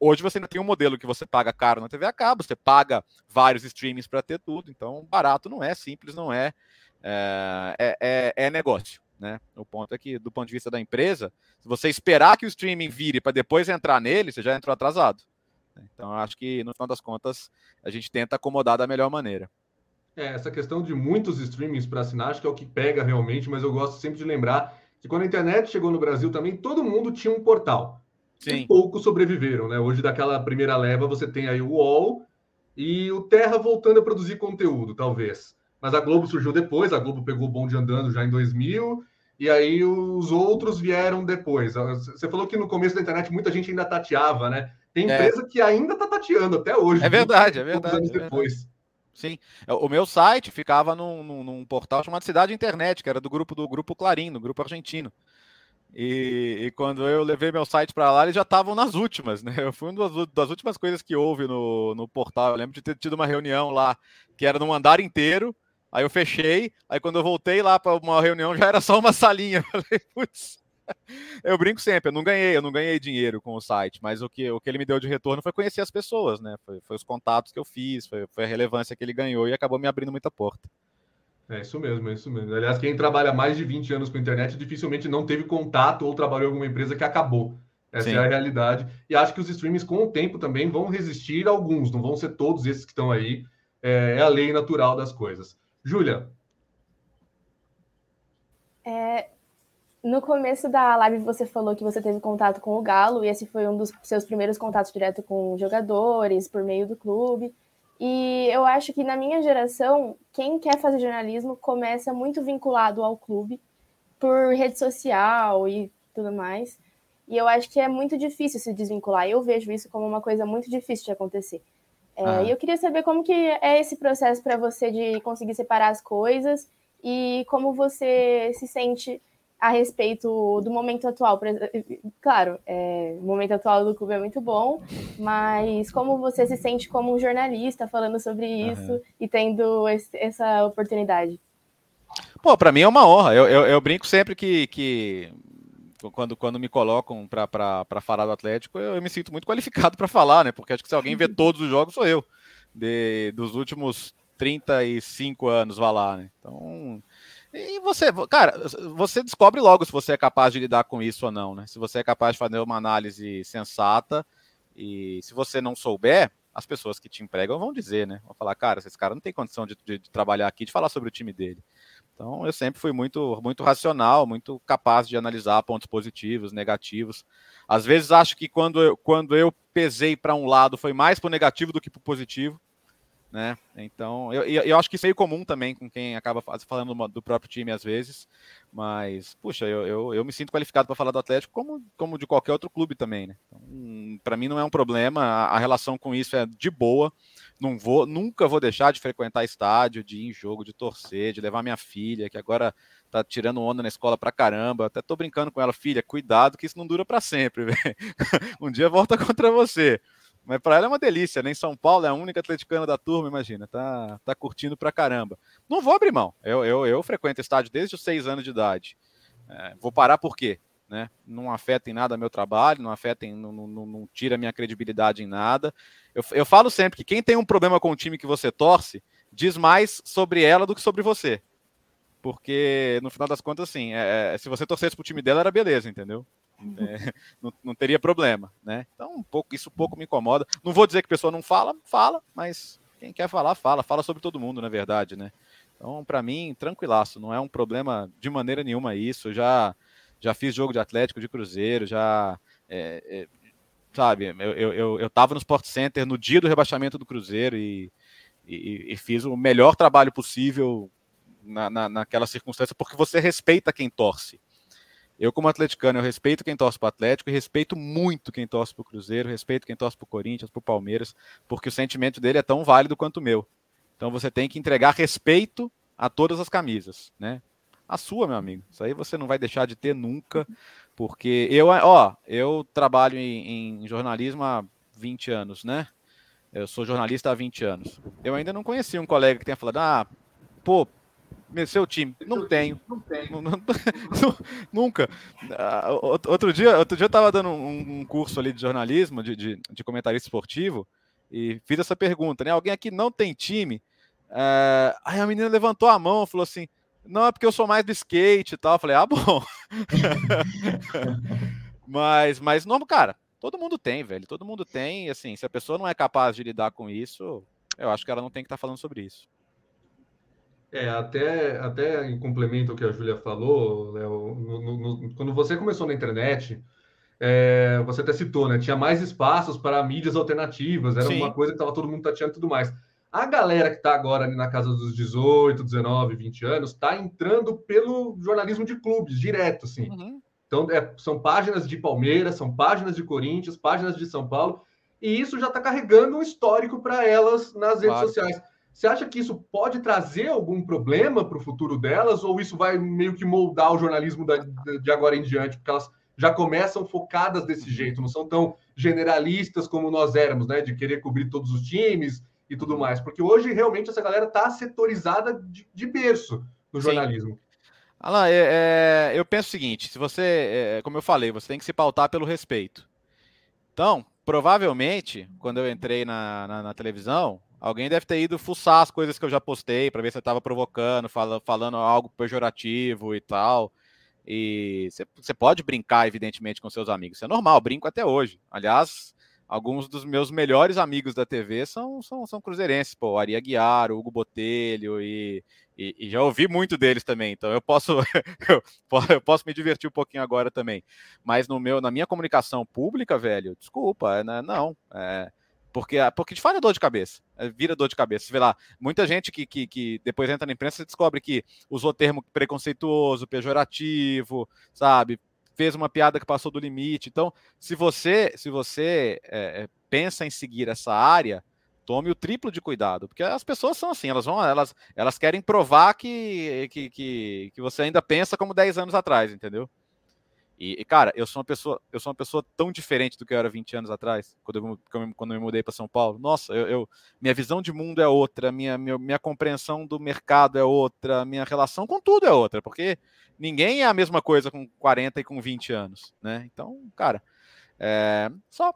hoje você ainda tem um modelo que você paga caro na TV a cabo, você paga vários streamings para ter tudo, então barato não é, simples não é, é, é, é, é negócio. Né? O ponto é que, do ponto de vista da empresa, se você esperar que o streaming vire para depois entrar nele, você já entrou atrasado. Então, acho que, no final das contas, a gente tenta acomodar da melhor maneira. É, essa questão de muitos streamings para assinar, acho que é o que pega realmente, mas eu gosto sempre de lembrar que quando a internet chegou no Brasil também, todo mundo tinha um portal. Sim. E poucos sobreviveram, né? Hoje, daquela primeira leva, você tem aí o UOL e o Terra voltando a produzir conteúdo, talvez. Mas a Globo surgiu depois, a Globo pegou o bonde andando já em 2000, e aí os outros vieram depois. Você falou que no começo da internet muita gente ainda tateava, né? Tem é. empresa é. que ainda está tateando até hoje. É verdade, é verdade. Anos é depois. Verdade. Sim. É, o meu site ficava num, num, num, portal chamado Cidade Internet, que era do grupo do grupo Clarim, do grupo argentino. E, e quando eu levei meu site para lá, eles já estavam nas últimas, né? Eu fui uma das, das, últimas coisas que houve no, no portal. Eu lembro de ter tido uma reunião lá que era num andar inteiro Aí eu fechei, aí quando eu voltei lá para uma reunião já era só uma salinha. Eu brinco sempre, eu não ganhei, eu não ganhei dinheiro com o site, mas o que, o que ele me deu de retorno foi conhecer as pessoas, né? Foi, foi os contatos que eu fiz, foi, foi, a relevância que ele ganhou e acabou me abrindo muita porta. É isso mesmo, é isso mesmo. Aliás, quem trabalha mais de 20 anos com internet dificilmente não teve contato ou trabalhou em alguma empresa que acabou. Essa Sim. é a realidade. E acho que os streamings, com o tempo, também vão resistir alguns, não vão ser todos esses que estão aí. É, é a lei natural das coisas. Júlia. É, no começo da live você falou que você teve contato com o Galo e esse foi um dos seus primeiros contatos direto com jogadores por meio do clube. E eu acho que na minha geração, quem quer fazer jornalismo começa muito vinculado ao clube por rede social e tudo mais. E eu acho que é muito difícil se desvincular. Eu vejo isso como uma coisa muito difícil de acontecer. É, ah. E eu queria saber como que é esse processo para você de conseguir separar as coisas e como você se sente a respeito do momento atual. Claro, é, o momento atual do clube é muito bom, mas como você se sente como um jornalista falando sobre isso uhum. e tendo esse, essa oportunidade? Pô, para mim é uma honra. Eu, eu, eu brinco sempre que, que quando, quando me colocam para falar do Atlético, eu, eu, me sinto muito qualificado para falar, né? Porque acho que se alguém vê todos os jogos, sou eu. De, dos últimos 35 anos, vá lá, né? Então. E você, cara, você descobre logo se você é capaz de lidar com isso ou não, né? Se você é capaz de fazer uma análise sensata e se você não souber, as pessoas que te empregam vão dizer, né? Vão falar, cara, esse cara não tem condição de, de, de trabalhar aqui, de falar sobre o time dele. Então, eu sempre fui muito, muito racional, muito capaz de analisar pontos positivos, negativos. Às vezes acho que quando eu, quando eu pesei para um lado foi mais para o negativo do que para o positivo, né? Então, eu, eu acho que isso é meio comum também com quem acaba falando do próprio time às vezes, mas, puxa, eu, eu, eu me sinto qualificado para falar do Atlético como, como de qualquer outro clube também, né? Então, para mim não é um problema, a, a relação com isso é de boa não vou, nunca vou deixar de frequentar estádio, de ir em jogo, de torcer, de levar minha filha, que agora tá tirando onda na escola pra caramba. Até tô brincando com ela, filha, cuidado que isso não dura para sempre, um dia volta contra você. Mas para ela é uma delícia, né? São Paulo é a única atleticana da turma, imagina, tá, tá curtindo pra caramba. Não vou abrir mão. Eu, eu, eu frequento estádio desde os seis anos de idade. É, vou parar por quê? Né? Não afeta em nada meu trabalho, não afeta em, não, não, não tira minha credibilidade em nada. Eu, eu falo sempre que quem tem um problema com o time que você torce, diz mais sobre ela do que sobre você. Porque, no final das contas, assim, é, é se você torcesse pro time dela, era beleza, entendeu? É, não, não, teria problema, né? Então, um pouco, isso pouco me incomoda. Não vou dizer que a pessoa não fala, fala, mas quem quer falar, fala. Fala sobre todo mundo, na verdade, né? Então, para mim, tranquilaço, não é um problema de maneira nenhuma isso. Eu já, já fiz jogo de Atlético, de Cruzeiro, já. É, é, sabe, eu, eu, eu, eu tava no Sport Center no dia do rebaixamento do Cruzeiro e, e, e fiz o melhor trabalho possível na, na, naquela circunstância, porque você respeita quem torce. Eu, como atleticano, eu respeito quem torce para o Atlético e respeito muito quem torce para o Cruzeiro, respeito quem torce para o Corinthians, para o Palmeiras, porque o sentimento dele é tão válido quanto o meu. Então você tem que entregar respeito a todas as camisas, né? A sua, meu amigo. Isso aí você não vai deixar de ter nunca, porque eu, ó, eu trabalho em, em jornalismo há 20 anos, né? Eu sou jornalista há 20 anos. Eu ainda não conheci um colega que tenha falado, ah, pô, seu time. Não tenho. Não tenho. Nunca. Ah, outro dia, outro dia eu estava dando um, curso ali de jornalismo, de, de, de, comentarista esportivo, e fiz essa pergunta, né? Alguém aqui não tem time? É... Aí a menina levantou a mão falou assim: não, é porque eu sou mais do skate e tal. Eu falei, ah, bom. mas, mas, não, cara, todo mundo tem, velho. Todo mundo tem. Assim, se a pessoa não é capaz de lidar com isso, eu acho que ela não tem que estar tá falando sobre isso. É, até, até em complemento ao que a Júlia falou, Léo, quando você começou na internet, é, você até citou, né? Tinha mais espaços para mídias alternativas, era Sim. uma coisa que estava todo mundo tateando e tudo mais. A galera que está agora ali na casa dos 18, 19, 20 anos, está entrando pelo jornalismo de clubes, direto, assim. Uhum. Então, é, são páginas de Palmeiras, são páginas de Corinthians, páginas de São Paulo, e isso já está carregando um histórico para elas nas redes claro. sociais. Você acha que isso pode trazer algum problema para o futuro delas, ou isso vai meio que moldar o jornalismo da, de agora em diante, porque elas já começam focadas desse jeito, não são tão generalistas como nós éramos, né? De querer cobrir todos os times e tudo mais. Porque hoje realmente essa galera está setorizada de, de, berço no jornalismo. Alain, é, é, eu penso o seguinte: se você, é, como eu falei, você tem que se pautar pelo respeito. Então, provavelmente, quando eu entrei na, na, na televisão, Alguém deve ter ido fuçar as coisas que eu já postei para ver se eu estava provocando, fala, falando algo pejorativo e tal. E você pode brincar, evidentemente, com seus amigos. Isso é normal, brinco até hoje. Aliás, alguns dos meus melhores amigos da TV são, são, são cruzeirenses, pô, Ari Aguiar, Hugo Botelho, e, e, e, já ouvi muito deles também, então eu posso, eu posso me divertir um pouquinho agora também. Mas no meu, na minha comunicação pública, velho, desculpa, né, não. É, porque, porque de fato é dor de cabeça. É, vira dor de cabeça. Você vê lá, muita gente que, que, que depois entra na imprensa descobre que usou termo preconceituoso, pejorativo, sabe? Fez uma piada que passou do limite. Então, se você, se você é, é, pensa em seguir essa área, tome o triplo de cuidado, porque as pessoas são assim, elas vão, elas, elas querem provar que, que, que, que você ainda pensa como 10 anos atrás, entendeu? E, e, cara, eu sou uma pessoa, eu sou uma pessoa tão diferente do que eu era 20 anos atrás, quando eu, quando eu me mudei para São Paulo. Nossa, eu, eu, minha visão de mundo é outra, minha, minha, minha compreensão do mercado é outra, minha relação com tudo é outra, porque ninguém é a mesma coisa com 40 e com 20 anos, né? Então, cara, é, só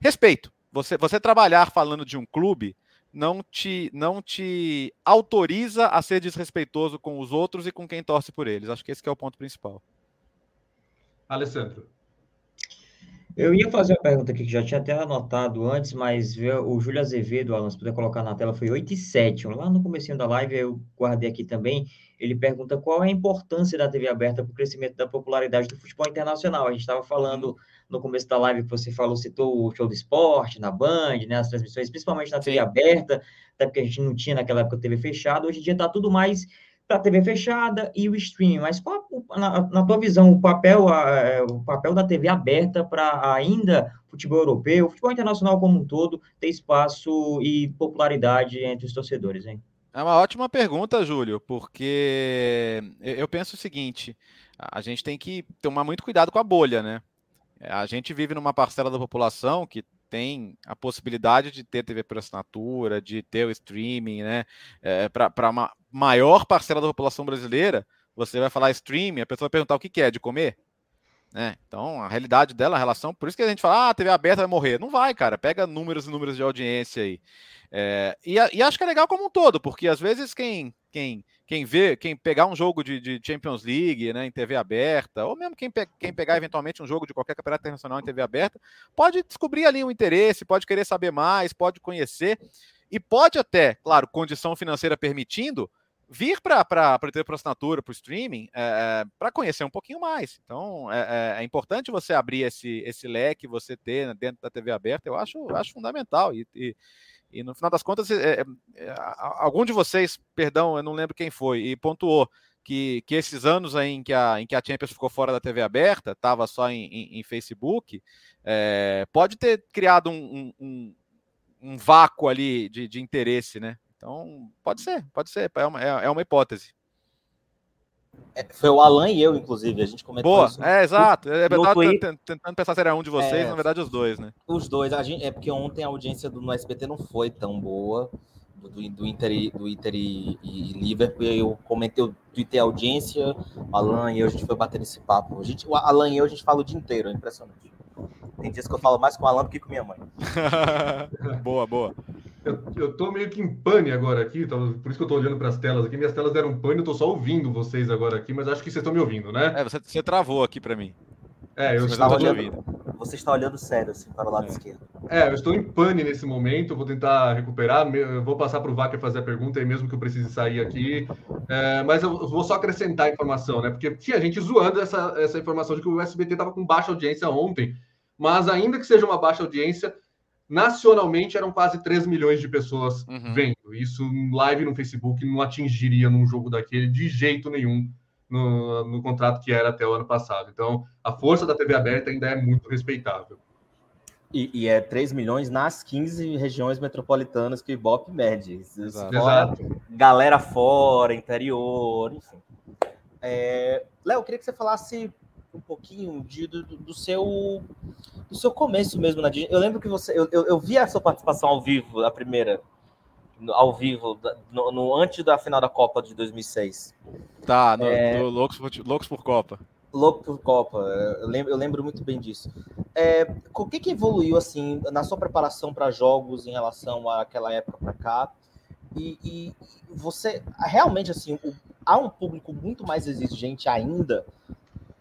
respeito. Você, você trabalhar falando de um clube não te, não te autoriza a ser desrespeitoso com os outros e com quem torce por eles. Acho que esse que é o ponto principal. Alessandro. Eu ia fazer uma pergunta aqui que já tinha até anotado antes, mas o Júlio Azevedo, Alan, se puder colocar na tela, foi 8 e 7. Lá no começo da live, eu guardei aqui também. Ele pergunta qual é a importância da TV aberta para o crescimento da popularidade do futebol internacional. A gente estava falando no começo da live que você falou, citou o show do esporte na Band, né, as transmissões, principalmente na TV aberta, até porque a gente não tinha naquela época TV fechada. Hoje em dia está tudo mais para a TV fechada e o streaming. Mas qual, na, na tua visão, o papel, a, é, o papel da TV aberta para ainda futebol europeu, futebol internacional como um todo, ter espaço e popularidade entre os torcedores, hein? É uma ótima pergunta, Júlio, porque eu penso o seguinte: a gente tem que tomar muito cuidado com a bolha, né? A gente vive numa parcela da população que tem a possibilidade de ter TV por assinatura, de ter o streaming, né? É, Para uma maior parcela da população brasileira, você vai falar streaming, a pessoa vai perguntar o que, que é de comer. Né? Então, a realidade dela, a relação, por isso que a gente fala, ah, a TV aberta vai morrer. Não vai, cara. Pega números e números de audiência aí. É, e, e, acho que é legal como um todo, porque às vezes quem, quem, quem vê, quem pegar um jogo de, de Champions League né, em TV aberta, ou mesmo quem, pe quem pegar eventualmente um jogo de qualquer campeonato internacional em TV aberta, pode descobrir ali um interesse, pode querer saber mais, pode conhecer, e pode até, claro, condição financeira permitindo, vir para ter para assinatura, para o streaming, é, para conhecer um pouquinho mais. Então, é, é, é, importante você abrir esse, esse leque, você ter né, dentro da TV aberta, eu acho, acho fundamental. E, e, e no final das contas, é, é, é algum de vocês, perdão, eu não lembro quem foi, e pontuou que, que esses anos aí em que, a, em que a Champions ficou fora da TV aberta, estava só em, em, em Facebook, pode ter criado um, um, um vácuo ali de, de interesse, né? Então, pode ser, pode ser, é uma, é, é uma hipótese. É, foi o Alan e eu, inclusive, a gente comentou Boa, isso. é, exato. É, eu tava tentando pensar se era um de vocês, é, na verdade os dois, né? Os dois, a gente, é porque ontem a audiência do, no SBT não foi tão boa, do, do Inter, do Inter e, e Liverpool, eu comentei, eu tuitei a audiência, o Alan e eu, a gente foi bater nesse papo. A gente, o Alan e eu, a gente fala o dia inteiro, é impressionante. Tem dias que eu falo mais com o Alan do que com minha mãe. boa, boa. Eu, eu tô meio que em pane agora aqui, tá? por isso que eu tô olhando para as telas aqui. Minhas telas deram pane, eu tô só ouvindo vocês agora aqui, mas acho que vocês estão me ouvindo, né? É, você, você travou aqui para mim. É, eu estava olhando. Você está olhando sério, assim, para o lado é. esquerdo. É, eu estou em pane nesse momento, vou tentar recuperar. Eu vou passar para o Vaca fazer a pergunta aí mesmo que eu precise sair aqui. É, mas eu vou só acrescentar a informação, né? Porque tinha gente zoando essa, essa informação de que o SBT estava com baixa audiência ontem, mas ainda que seja uma baixa audiência, nacionalmente eram quase 3 milhões de pessoas uhum. vendo. Isso live no Facebook não atingiria num jogo daquele de jeito nenhum no, no contrato que era até o ano passado. Então, a força da TV aberta ainda é muito respeitável. E, e, é 3 milhões nas 15 regiões metropolitanas que o Ibope mede. Exato. Fora, galera fora, interior, enfim. É... Léo, eu queria que você falasse um pouquinho de, do, do, seu do seu começo mesmo na Disney. Eu lembro que você eu, eu, eu vi a sua participação ao vivo, a primeira ao vivo no, no, antes da final da Copa de 2006. Tá, no, é... no Loucos, por, Loucos por Copa. Louco por Copa, eu lembro, eu lembro muito bem disso. É, o que, que evoluiu assim na sua preparação para jogos em relação àquela época para cá? E, e, você realmente assim, o, há um público muito mais exigente ainda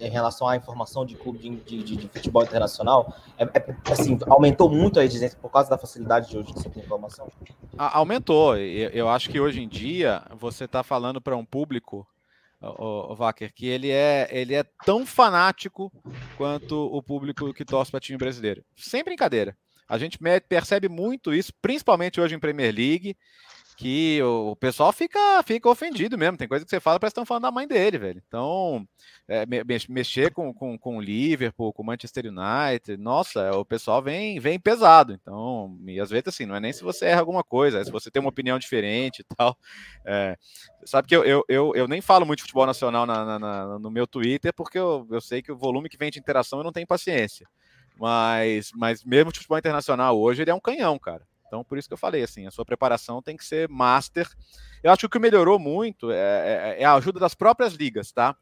em relação à informação de clube de, de, de futebol internacional, é, é, assim, aumentou muito a exigência por causa da facilidade de hoje de ter informação? Aumentou. Eu acho que hoje em dia você está falando para um público, o, o Wacker, que ele é, ele é tão fanático quanto o público que torce para time brasileiro. Sem brincadeira. A gente percebe muito isso, principalmente hoje em Premier League que o pessoal fica, fica ofendido mesmo. Tem coisa que você fala, parece que estão falando da mãe dele, velho. Então, é, mexer com, com, com o Liverpool, com o Manchester United, nossa, o pessoal vem, vem pesado. Então, e às vezes assim, não é nem se você erra alguma coisa, é se você tem uma opinião diferente e tal. É, sabe que eu, eu, eu, eu, nem falo muito de futebol nacional na, na, na, no meu Twitter, porque eu, eu sei que o volume que vem de interação eu não tenho paciência. Mas, mas mesmo o futebol internacional hoje, ele é um canhão, cara. Então, por isso que eu falei assim, a sua preparação tem que ser master. Eu acho que o que melhorou muito é, é, é a ajuda das próprias ligas, tá?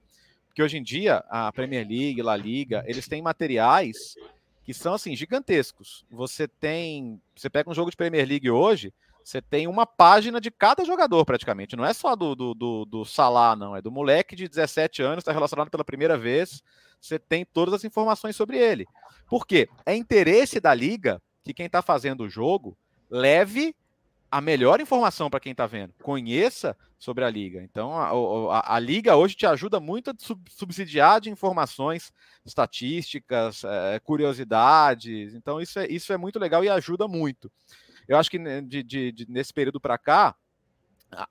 Porque hoje em dia, a Premier League, La Liga, eles têm materiais que são assim gigantescos. Você tem, você pega um jogo de Premier League hoje, você tem uma página de cada jogador praticamente. Não é só do, do, do, do Salah, não. É do moleque de 17 anos, está relacionado pela primeira vez. Você tem todas as informações sobre ele. Por quê? É interesse da liga que quem está fazendo o jogo leve a melhor informação para quem está vendo. Conheça sobre a liga. Então, a, a, a, liga hoje te ajuda muito a sub, subsidiar de informações, estatísticas, é, curiosidades. Então, isso é, isso é muito legal e ajuda muito. Eu acho que né, de, de, de nesse período para cá,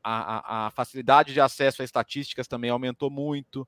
a, a, facilidade de acesso a estatísticas também aumentou muito.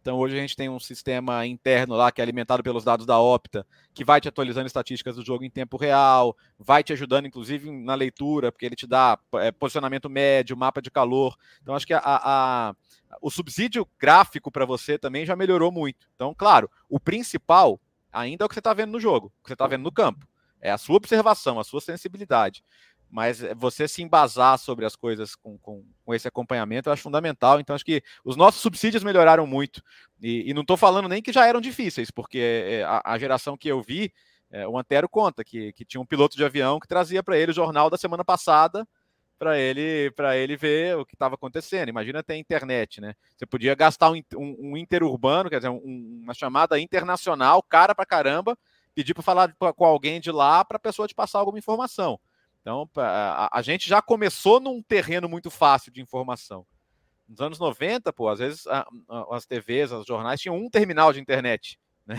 Então hoje a gente tem um sistema interno lá que é alimentado pelos dados da Opta, que vai te atualizando estatísticas do jogo em tempo real, vai te ajudando inclusive na leitura, porque ele te dá é, posicionamento médio, mapa de calor. Então acho que a, a, o subsídio gráfico para você também já melhorou muito. Então, claro, o principal ainda é o que você está vendo no jogo, o que você está vendo no campo. É a sua observação, a sua sensibilidade mas eh, você se embasar sobre as coisas com, com, com, esse acompanhamento eu acho fundamental. Então, acho que os nossos subsídios melhoraram muito. E, e não estou falando nem que já eram difíceis, porque eh, a, a geração que eu vi, é, o Antero conta que, que tinha um piloto de avião que trazia para ele o jornal da semana passada para ele para ele ver o que estava acontecendo. Imagina ter internet, né? Você podia gastar um, um, um interurbano, quer dizer, um, uma chamada internacional, cara para caramba, pedir para falar com alguém de lá para a pessoa te passar alguma informação. Então, a, a, gente já começou num terreno muito fácil de informação. Nos anos 90, pô, às vezes a, a, as TVs, os jornais tinham um terminal de internet, né?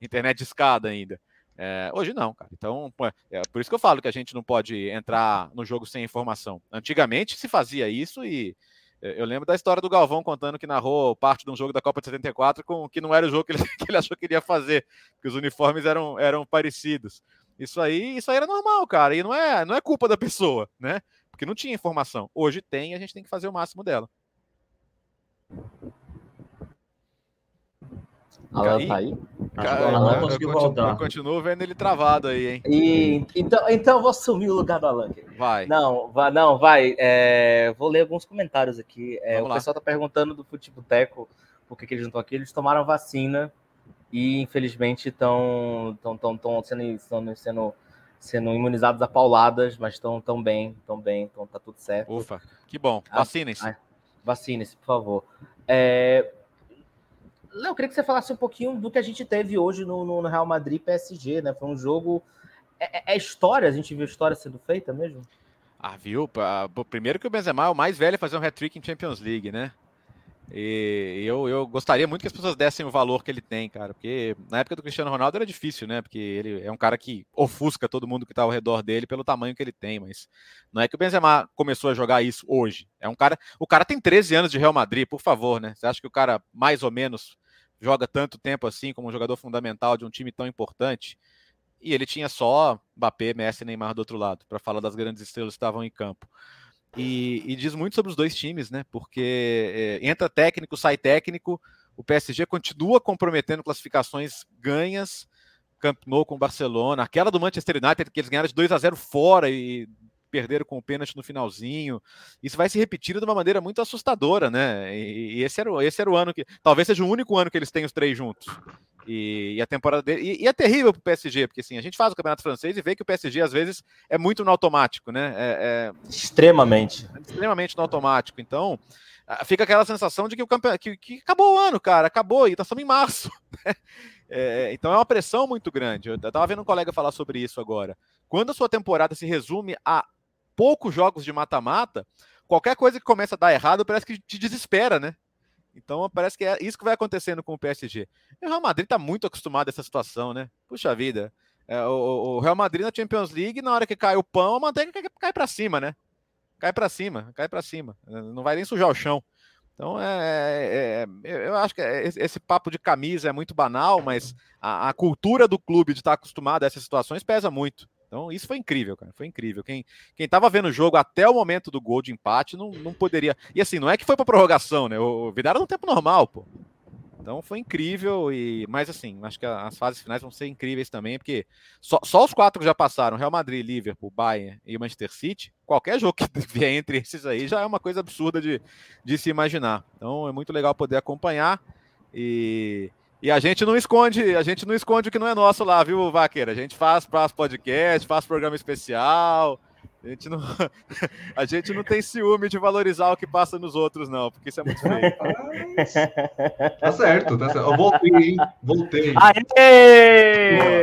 internet de escada ainda. É, hoje não, cara. Então, é por isso que eu falo que a gente não pode entrar no jogo sem informação. Antigamente se fazia isso e é, eu lembro da história do Galvão contando que narrou parte de um jogo da Copa de 74 com que não era o jogo que ele, que ele achou que ele ia fazer, que os uniformes eram, eram parecidos. Isso aí, isso aí era normal, cara. E não é, não é culpa da pessoa, né? Porque não tinha informação. Hoje tem, e a gente tem que fazer o máximo dela. Alan tá aí? Cara, Alan conseguiu eu, voltar. Eu continuo vendo ele travado aí, hein? E, então, então eu vou assumir o lugar do Alan. Vai. Não, vai, não, vai. É, vou ler alguns comentários aqui. É, o lá. pessoal tá perguntando do Futeboteco por que, que eles não estão aqui. Eles tomaram vacina e infelizmente estão tão, tão, tão sendo, sendo, sendo, sendo imunizados a pauladas, mas estão tão bem, estão bem, então tá tudo certo. Ufa, que bom. Ah, vacinem-se. Ah, vacinem-se, por favor. É... Léo, eu queria que você falasse um pouquinho do que a gente teve hoje no, no Real Madrid PSG, né? Foi um jogo. É, é, é história, a gente viu história sendo feita mesmo? Ah, viu? Primeiro que o Benzema é o mais velho a fazer um hat-trick em Champions League, né? E eu, eu gostaria muito que as pessoas dessem o valor que ele tem, cara, porque na época do Cristiano Ronaldo era difícil, né? Porque ele é um cara que ofusca todo mundo que tá ao redor dele pelo tamanho que ele tem, mas não é que o Benzema começou a jogar isso hoje. É um cara, o cara tem 13 anos de Real Madrid, por favor, né? Você acha que o cara mais ou menos joga tanto tempo assim como um jogador fundamental de um time tão importante? E ele tinha só Mbappé, Messi e Neymar do outro lado, para falar das grandes estrelas que estavam em campo. E, e, diz muito sobre os dois times, né? Porque é, entra técnico, sai técnico, o PSG continua comprometendo classificações ganhas, Camp Nou com o Barcelona, aquela do Manchester United que eles ganharam de 2 a 0 fora e perderam com o pênalti no finalzinho. Isso vai se repetir de uma maneira muito assustadora, né? E, e esse, era, esse era o ano que. Talvez seja o único ano que eles têm os três juntos. E, e, a temporada dele. E, e é terrível para o PSG, porque assim, a gente faz o campeonato francês e vê que o PSG às vezes é muito no automático, né? É, é... Extremamente. É extremamente no automático. Então, fica aquela sensação de que o campeonato. Que, que acabou o ano, cara, acabou, e tá estamos em março. Né? É, então é uma pressão muito grande. Eu estava vendo um colega falar sobre isso agora. Quando a sua temporada se resume a poucos jogos de mata-mata, qualquer coisa que começa a dar errado parece que te desespera, né? Então parece que é isso que vai acontecendo com o PSG. E o Real Madrid está muito acostumado a essa situação, né? Puxa vida. É, o, o, Real Madrid na Champions League, na hora que cai o pão, a manteiga cai para cima, né? Cai para cima, cai para cima. Não vai nem sujar o chão. Então, é, é, é, eu acho que esse papo de camisa é muito banal, mas a, a cultura do clube de estar acostumado a essas situações pesa muito. Então, isso foi incrível, cara. Foi incrível. Quem, quem tava vendo o jogo até o momento do gol de empate não, não poderia. E assim, não é que foi pra prorrogação, né? O Vidal no tempo normal, pô. Então foi incrível e mas assim, acho que as fases finais vão ser incríveis também, porque só, só os quatro que já passaram, Real Madrid, Liverpool, Bayern e Manchester City, qualquer jogo que vier entre esses aí já é uma coisa absurda de, de se imaginar. Então é muito legal poder acompanhar e e a gente não esconde, a gente não esconde o que não é nosso lá, viu, Vaqueira? A gente faz, faz podcast, faz programa especial. A gente, não, a gente não tem ciúme de valorizar o que passa nos outros, não, porque isso é muito feio. tá certo, tá certo. Eu voltei, hein? Voltei. Aê!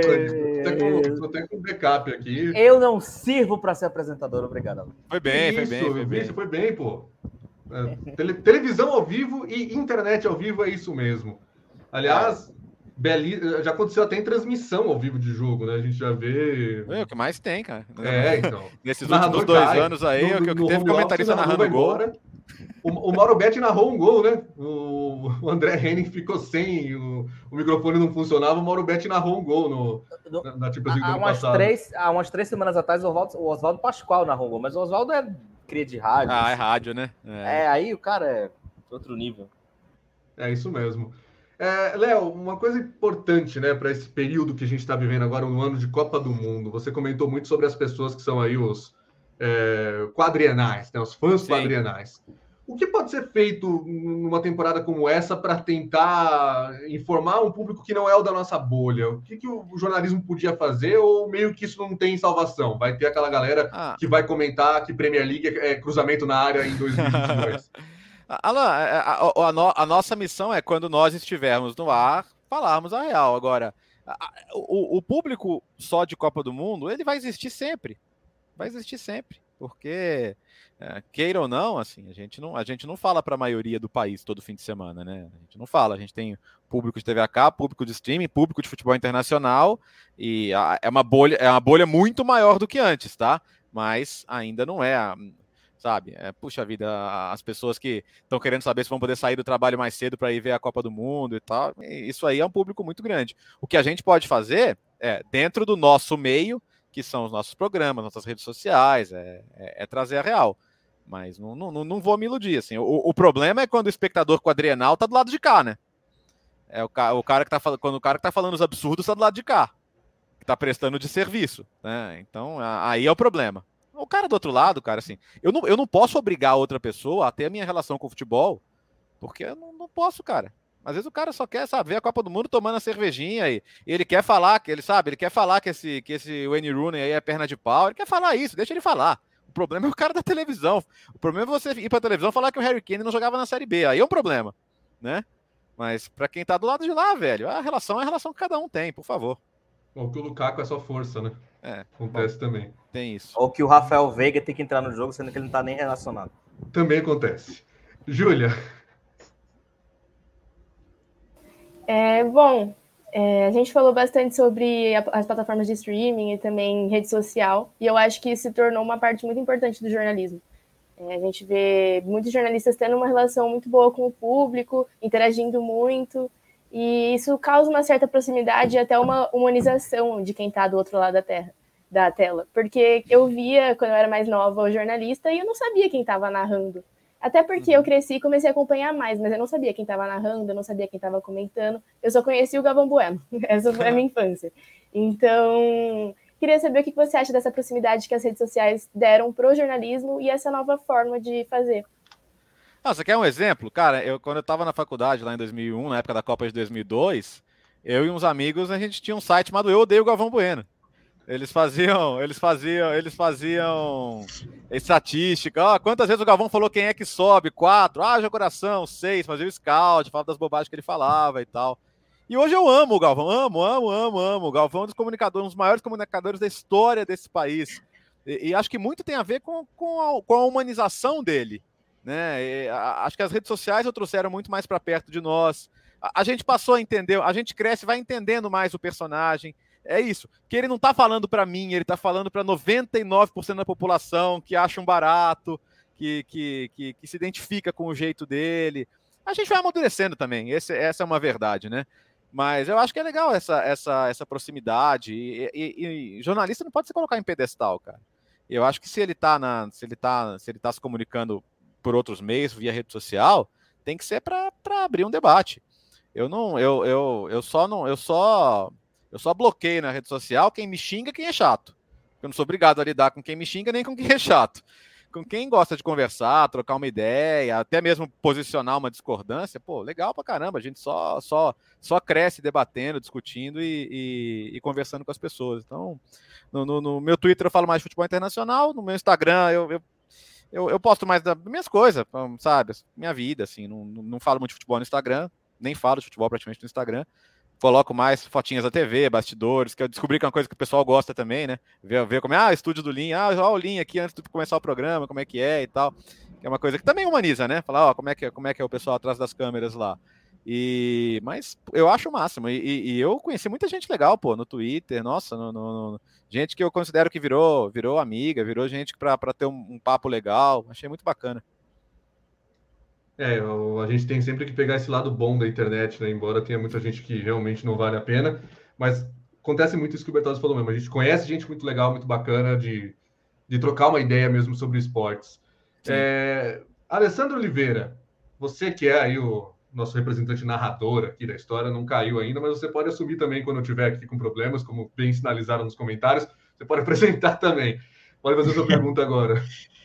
Estou até com backup aqui. Eu não sirvo para ser apresentador, obrigado. Foi bem, foi bem. Foi bem, foi bem pô. É, tele, televisão ao vivo e internet ao vivo é isso mesmo. Aliás, Beli... já aconteceu até em transmissão ao vivo de jogo, né? A gente já vê. É o que mais tem, cara. É, então. Nesses últimos dois cai, anos aí, no, o que, teve comentarista narrando gol. Embora. O, o Mauro Betti narrou um gol, né? O, o André Henning ficou sem, o, o, microfone não funcionava, o Mauro Betti narrou um gol no, na, na Champions League há, umas três, há umas três semanas atrás, o Oswaldo, o Oswaldo Pascoal narrou um gol, mas o Oswaldo é cria de rádio. Ah, é assim. é rádio, né? É. é, aí o cara é outro nível. É isso mesmo. É, Léo, uma coisa importante, né, para esse período que a gente está vivendo agora, no ano de Copa do Mundo. Você comentou muito sobre as pessoas que são aí os é, quadrienais, né, os fãs Sim. quadrienais. O que pode ser feito numa temporada como essa para tentar informar um público que não é o da nossa bolha? O que, que o jornalismo podia fazer ou meio que isso não tem salvação? Vai ter aquela galera ah. que vai comentar que Premier League é cruzamento na área em 2022. A, a, a, a, nossa missão é quando nós estivermos no ar, falarmos a real. Agora, o, o público só de Copa do Mundo, ele vai existir sempre. Vai existir sempre. Porque é, queira ou não, assim, a gente não, a gente não fala para a maioria do país todo fim de semana, né? A gente não fala, a gente tem público de TV a cabo, público de streaming, público de futebol internacional e é uma bolha, é uma bolha muito maior do que antes, tá? Mas ainda não é, sabe? É, puxa vida, as pessoas que estão querendo saber se vão poder sair do trabalho mais cedo para ir ver a Copa do Mundo e tal, isso aí é um público muito grande. O que a gente pode fazer é dentro do nosso meio, que são os nossos programas, nossas redes sociais, é, é, é trazer a real. Mas não, não, não vou me iludir. Assim. O, o problema é quando o espectador quadrienal tá do lado de cá, né? É o, o cara que tá falando. Quando o cara que tá falando os absurdos tá do lado de cá. Que tá prestando de serviço. Né? Então, aí é o problema. O cara do outro lado, cara, assim, eu não, eu não posso obrigar outra pessoa a ter a minha relação com o futebol, porque eu não, não posso, cara. Às vezes o cara só quer, sabe, ver a Copa do Mundo tomando a cervejinha e ele quer falar, que ele sabe, ele quer falar que esse, que esse Wayne Rooney aí é perna de pau, ele quer falar isso, deixa ele falar. O problema é o cara da televisão. O problema é você ir para televisão falar que o Harry Kane não jogava na Série B. Aí é um problema, né? Mas para quem tá do lado de lá, velho, a relação é a relação que cada um tem, por favor. Ou que o Lukaku é só força, né? É. Acontece bom, também. Tem isso. Ou que o Rafael Veiga tem que entrar no jogo, sendo que ele não tá nem relacionado. Também acontece. Júlia. É, bom, é, a gente falou bastante sobre a, as plataformas de streaming e também rede social, e eu acho que isso se tornou uma parte muito importante do jornalismo. É, a gente vê muitos jornalistas tendo uma relação muito boa com o público, interagindo muito, e isso causa uma certa proximidade e até uma humanização de quem está do outro lado da, terra, da tela. Porque eu via, quando eu era mais nova, o jornalista e eu não sabia quem estava narrando. Até porque eu uhum. cresci e comecei a acompanhar mais, mas eu não sabia quem estava narrando, eu não sabia quem estava comentando. Eu só conheci o Gavão Bueno. Essa foi a minha infância. Então, queria saber o que você acha dessa proximidade que as redes sociais deram para o jornalismo e essa nova forma de fazer. Ah, você quer um exemplo? Cara, eu, quando eu estava na faculdade lá em 2001, na época da Copa de 2002, eu e uns amigos, a gente tinha um site chamado Eu Odeio Galvão Bueno. Eles faziam, eles faziam, eles faziam estatística. Ah, quantas vezes o Galvão falou quem é que sobe? Quatro. Ah, já coração, seis. Fazia o scout, falava das bobagens que ele falava e tal. E hoje eu amo o Galvão, amo, amo, amo, amo. O Galvão é um dos comunicadores, um dos maiores comunicadores da história desse país. E, e acho que muito tem a ver com, com, a, com a humanização dele. Né? E, a, acho que as redes sociais o trouxeram muito mais para perto de nós. A, a gente passou a entender, a gente cresce, vai entendendo mais o personagem é isso. Que ele não está falando para mim, ele está falando para 99% da população que acha um barato, que, que, que, que, se identifica com o jeito dele. A gente vai amadurecendo também, esse, essa é uma verdade, né? Mas eu acho que é legal essa, essa, essa proximidade. E, e, e jornalista não pode se colocar em pedestal, cara. Eu acho que se ele está na, se ele tá, se ele tá se comunicando por outros meios, via rede social, tem que ser para abrir um debate. Eu não, eu, eu, eu só não, eu só eu só bloqueio na rede social quem me xinga, quem é chato. Eu não sou obrigado a lidar com quem me xinga nem com quem é chato. Com quem gosta de conversar, trocar uma ideia, até mesmo posicionar uma discordância, pô, legal pra caramba. A gente só só só cresce debatendo, discutindo e, e, e conversando com as pessoas. Então, no, no, no, meu Twitter eu falo mais de futebol internacional, no meu Instagram eu, eu eu, eu, posto mais das minhas coisas, sabe? Minha vida, assim. Não, não falo muito de futebol no Instagram, nem falo de futebol praticamente no Instagram coloco mais fotinhas da TV, bastidores, que eu descobri que é uma coisa que o pessoal gosta também, né? Ver, ver como é, ah, estúdio do Lin, ah, o Lin aqui antes de começar o programa, como é que é e tal. Que é uma coisa que também humaniza, né? Falar, ó, como é que, é, como é, que é o pessoal atrás das câmeras lá. E, mas eu acho o máximo. E, e, eu conheci muita gente legal, pô, no Twitter, nossa, no, no, no, gente que eu considero que virou, virou amiga, virou gente para ter um, um papo legal. Achei muito bacana. É, a gente tem sempre que pegar esse lado bom da internet, né? Embora tenha muita gente que realmente não vale a pena, mas acontece muito isso que o Bertozzi falou mesmo. A gente conhece gente muito legal, muito bacana de, de trocar uma ideia mesmo sobre esportes. É, Alessandro Oliveira, você que é aí o nosso representante narrador aqui da história, não caiu ainda, mas você pode assumir também quando eu estiver aqui com problemas, como bem sinalizaram nos comentários. Você pode apresentar também. Pode fazer sua pergunta agora.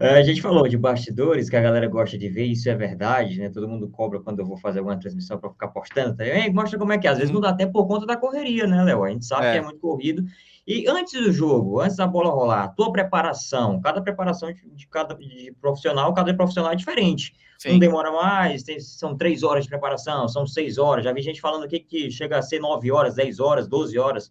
É, a gente falou de bastidores, que a galera gosta de ver, isso é verdade, né? Todo mundo cobra quando eu vou fazer alguma transmissão para ficar postando. Tá? Mostra como é que é. Às vezes não dá até por conta da correria, né, Léo? A gente sabe é. que é muito corrido. E antes do jogo, antes da bola rolar, a tua preparação, cada preparação de cada de profissional, cada profissional é diferente. Sim. Um demora mais, tem, são três horas de preparação, são seis horas. Já vi gente falando aqui que chega a ser nove horas, dez horas, doze horas.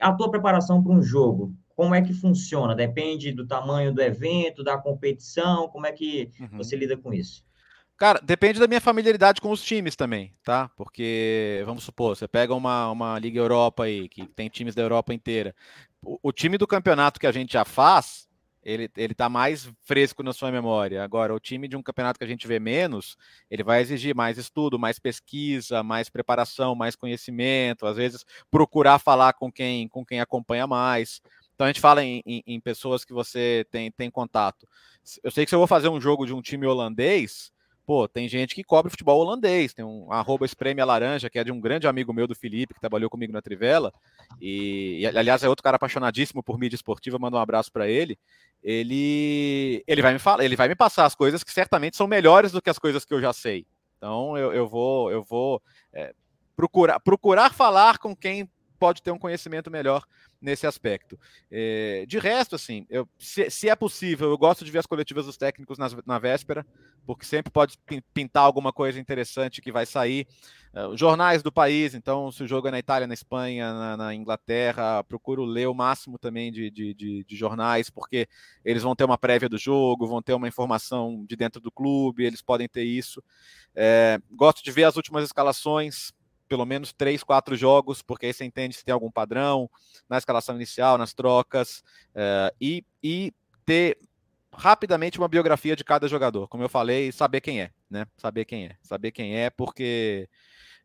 A tua preparação para um jogo, como é que funciona? Depende do tamanho do evento, da competição, como é que uhum. você lida com isso? Cara, depende da minha familiaridade com os times também, tá? Porque, vamos supor, você pega uma, uma Liga Europa aí, que tem times da Europa inteira. O, o time do campeonato que a gente já faz, ele, ele tá mais fresco na sua memória. Agora, o time de um campeonato que a gente vê menos, ele vai exigir mais estudo, mais pesquisa, mais preparação, mais conhecimento, às vezes procurar falar com quem, com quem acompanha mais. Então a gente fala em, em, em, pessoas que você tem, tem contato. Eu sei que se eu vou fazer um jogo de um time holandês, pô, tem gente que cobre futebol holandês, tem um arroba Espreme Laranja, que é de um grande amigo meu do Felipe, que trabalhou comigo na Trivela, e, e aliás é outro cara apaixonadíssimo por mídia esportiva, manda um abraço para ele. Ele, ele vai me falar, ele vai me passar as coisas que certamente são melhores do que as coisas que eu já sei. Então eu, eu vou, eu vou é, procurar, procurar falar com quem pode ter um conhecimento melhor nesse aspecto. É, de resto, assim, eu, se, se, é possível, eu gosto de ver as coletivas dos técnicos nas, na véspera, porque sempre pode pintar alguma coisa interessante que vai sair. Uh, jornais do país, então, se o jogo é na Itália, na Espanha, na, na Inglaterra, procuro ler o máximo também de, de, de, de, jornais, porque eles vão ter uma prévia do jogo, vão ter uma informação de dentro do clube, eles podem ter isso. É, gosto de ver as últimas escalações, pelo menos três, quatro jogos, porque aí você entende se tem algum padrão na escalação inicial, nas trocas, uh, e, e ter rapidamente uma biografia de cada jogador, como eu falei, saber quem é, né? Saber quem é, saber quem é, porque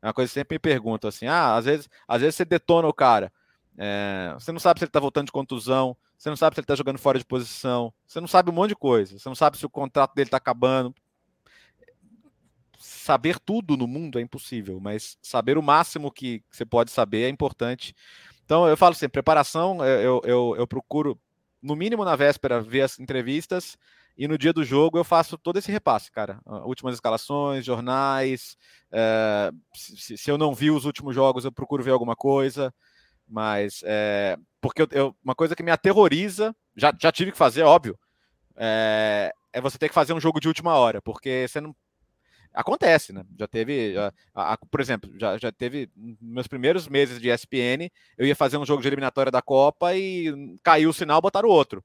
é uma coisa que sempre me pergunto assim, ah, às vezes, às vezes você detona o cara, é, você não sabe se ele tá voltando de contusão, você não sabe se ele tá jogando fora de posição, você não sabe um monte de coisa, você não sabe se o contrato dele tá acabando, saber tudo no mundo é impossível, mas saber o máximo que você pode saber é importante. Então, eu falo assim, preparação, eu, eu, eu procuro, no mínimo na véspera, ver as entrevistas, e no dia do jogo eu faço todo esse repasse, cara. Últimas escalações, jornais. É, se, se, eu não vi os últimos jogos, eu procuro ver alguma coisa. Mas é, porque eu, eu, uma coisa que me aterroriza, já, já tive que fazer, óbvio, é, é você ter que fazer um jogo de última hora, porque você não acontece, né? Já teve, já, a, a, por exemplo, já, já teve meus primeiros meses de ESPN, eu ia fazer um jogo de eliminatória da Copa e caiu o sinal, botaram outro.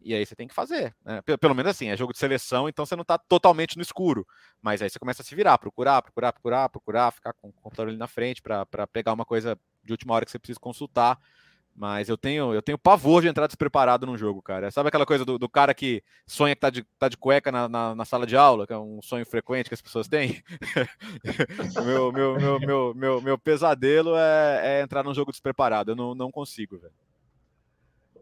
E aí você tem que fazer, né? Pelo, menos assim, é jogo de seleção, então você não está totalmente no escuro. Mas aí você começa a se virar, procurar, procurar, procurar, procurar, ficar com o computador ali na frente para pegar uma coisa de última hora que você precisa consultar. Mas eu tenho, eu tenho pavor de entrar despreparado num jogo, cara. Sabe aquela coisa do, do cara que sonha que tá de, tá de cueca na, na, na, sala de aula, que é um sonho frequente que as pessoas têm? meu, meu, meu, meu, meu, meu, pesadelo é, é, entrar num jogo despreparado. Eu não, não consigo, velho.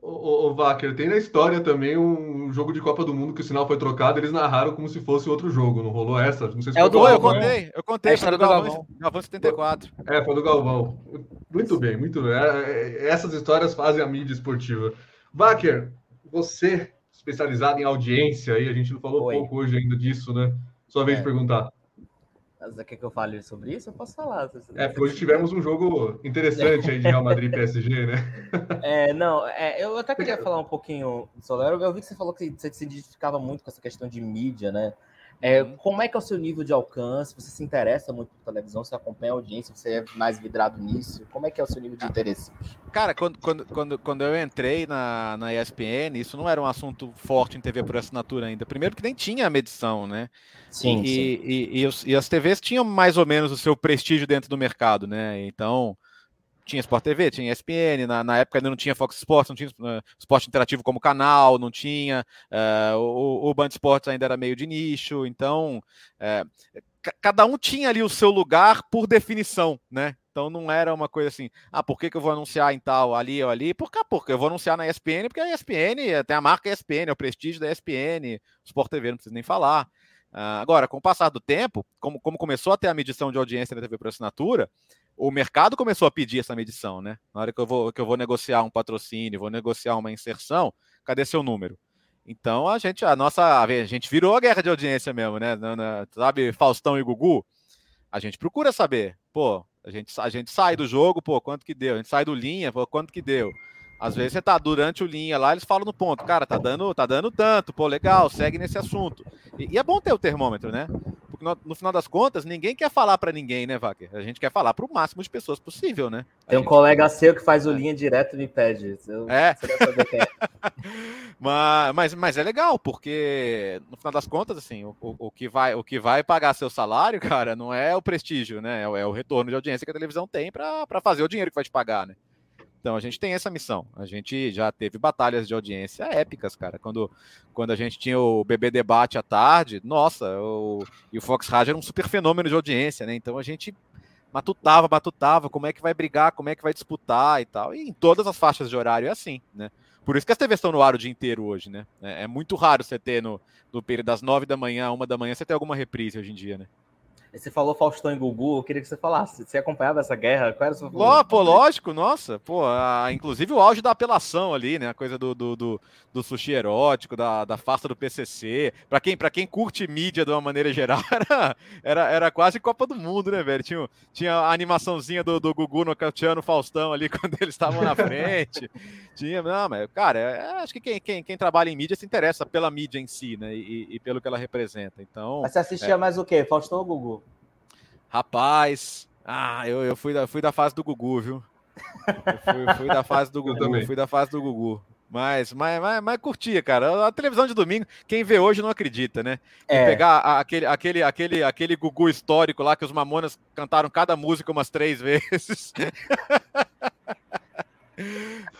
O, o Wacker, tem na história também um jogo de Copa do Mundo que o sinal foi trocado, eles narraram como se fosse outro jogo, não rolou essa? Não sei se é o do eu contei, eu contei, é foi do Galvão, Galvão 74. É, foi do Galvão. Muito bem, muito bem. É, é, essas histórias fazem a mídia esportiva. Wacker, você especializado em audiência, aí a gente não falou Oi. pouco hoje ainda disso, né? Sua vez é. de perguntar. Você quer que eu fale sobre isso? Eu posso falar. É, hoje tivemos um jogo interessante aí de Real Madrid PSG, né? É, não, é, eu até queria falar um pouquinho sobre Eu vi que você falou que você se identificava muito com essa questão de mídia, né? É, uhum. como é que é o seu nível de alcance? Você se interessa muito por televisão? Você acompanha a audiência? Você é mais vidrado nisso? Como é que é o seu nível de interesse? Cara, quando, quando, quando, quando eu entrei na, na ESPN, isso não era um assunto forte em TV por assinatura ainda. Primeiro que nem tinha a medição, né? Sim, e, sim. E, e, os, e as TVs tinham mais ou menos o seu prestígio dentro do mercado, né? Então, tinha Sport TV, tinha ESPN, na, na época ainda não tinha Fox Sports, não tinha uh, esporte interativo como canal, não tinha, uh, o, o Band Esportes ainda era meio de nicho, então uh, cada um tinha ali o seu lugar por definição, né? Então não era uma coisa assim, ah, por que, que eu vou anunciar em tal, ali ou ali? Por cá, porque eu vou anunciar na ESPN, porque a ESPN tem a marca ESPN, é o prestígio da ESPN, Sport TV, não precisa nem falar. Uh, agora, com o passar do tempo, como, como começou a ter a medição de audiência na TV por assinatura, o mercado começou a pedir essa medição, né? Na hora que eu vou, que eu vou negociar um patrocínio, vou negociar uma inserção, cadê seu número? Então a gente, a nossa, a gente virou a guerra de audiência mesmo, né? Na, na, sabe, Faustão e Gugu? A gente procura saber, pô, a gente, a gente sai do jogo, pô, quanto que deu? A gente sai do linha, pô, quanto que deu? Às vezes você tá durante o linha lá, eles falam no ponto, cara, tá dando, tá dando tanto, pô, legal, segue nesse assunto. E, e é bom ter o termômetro, né? Porque no, no final das contas, ninguém quer falar para ninguém, né, Vaker? A gente quer falar para o máximo de pessoas possível, né? A Tem um colega seu que faz o linha direto e me pede. Eu, é. é. mas, mas, mas é legal, porque no final das contas, assim, o, o, o, que vai, o que vai pagar seu salário, cara, não é o prestígio, né? É, é o retorno de audiência que a televisão tem para fazer o dinheiro que vai te pagar, né? Então a gente tem essa missão. A gente já teve batalhas de audiência épicas, cara. Quando, quando a gente tinha o BB Debate à tarde, nossa, o, e o Fox Radio era um super fenômeno de audiência, né? Então a gente matutava, matutava, como é que vai brigar, como é que vai disputar e tal. E em todas as faixas de horário é assim, né? Por isso que as TVs estão no ar o dia inteiro hoje, né? É, é muito raro você ter no, no período das nove da manhã, uma da manhã, você ter alguma reprise hoje em dia, né? Você falou Faustão e Gugu, eu queria que você falasse. Você acompanhava essa guerra? Qual era o seu Ló, Pô, lógico, nossa. Pô, a, inclusive o auge da apelação ali, né? A coisa do, do, do, do sushi erótico, da, da farsa do PCC. Pra quem, pra quem curte mídia de uma maneira geral, era, era, era quase Copa do Mundo, né, velho? Tinha, tinha a animaçãozinha do, do Gugu nocauteando o Faustão ali quando eles estavam na frente. tinha, não, mas, cara, é, acho que quem, quem, quem trabalha em mídia se interessa pela mídia em si, né? E, e pelo que ela representa. Então. Mas você assistia é... mais o quê? Faustão ou Gugu? Rapaz, ah, eu, eu fui, da, fui da fase do Gugu, viu? Eu fui, fui da fase do Gugu, fui da fase do Gugu. Mas, mas, mas, mas curtia, cara. A televisão de domingo, quem vê hoje não acredita, né? É. Pegar aquele, aquele, aquele, aquele Gugu histórico lá que os Mamonas cantaram cada música umas três vezes.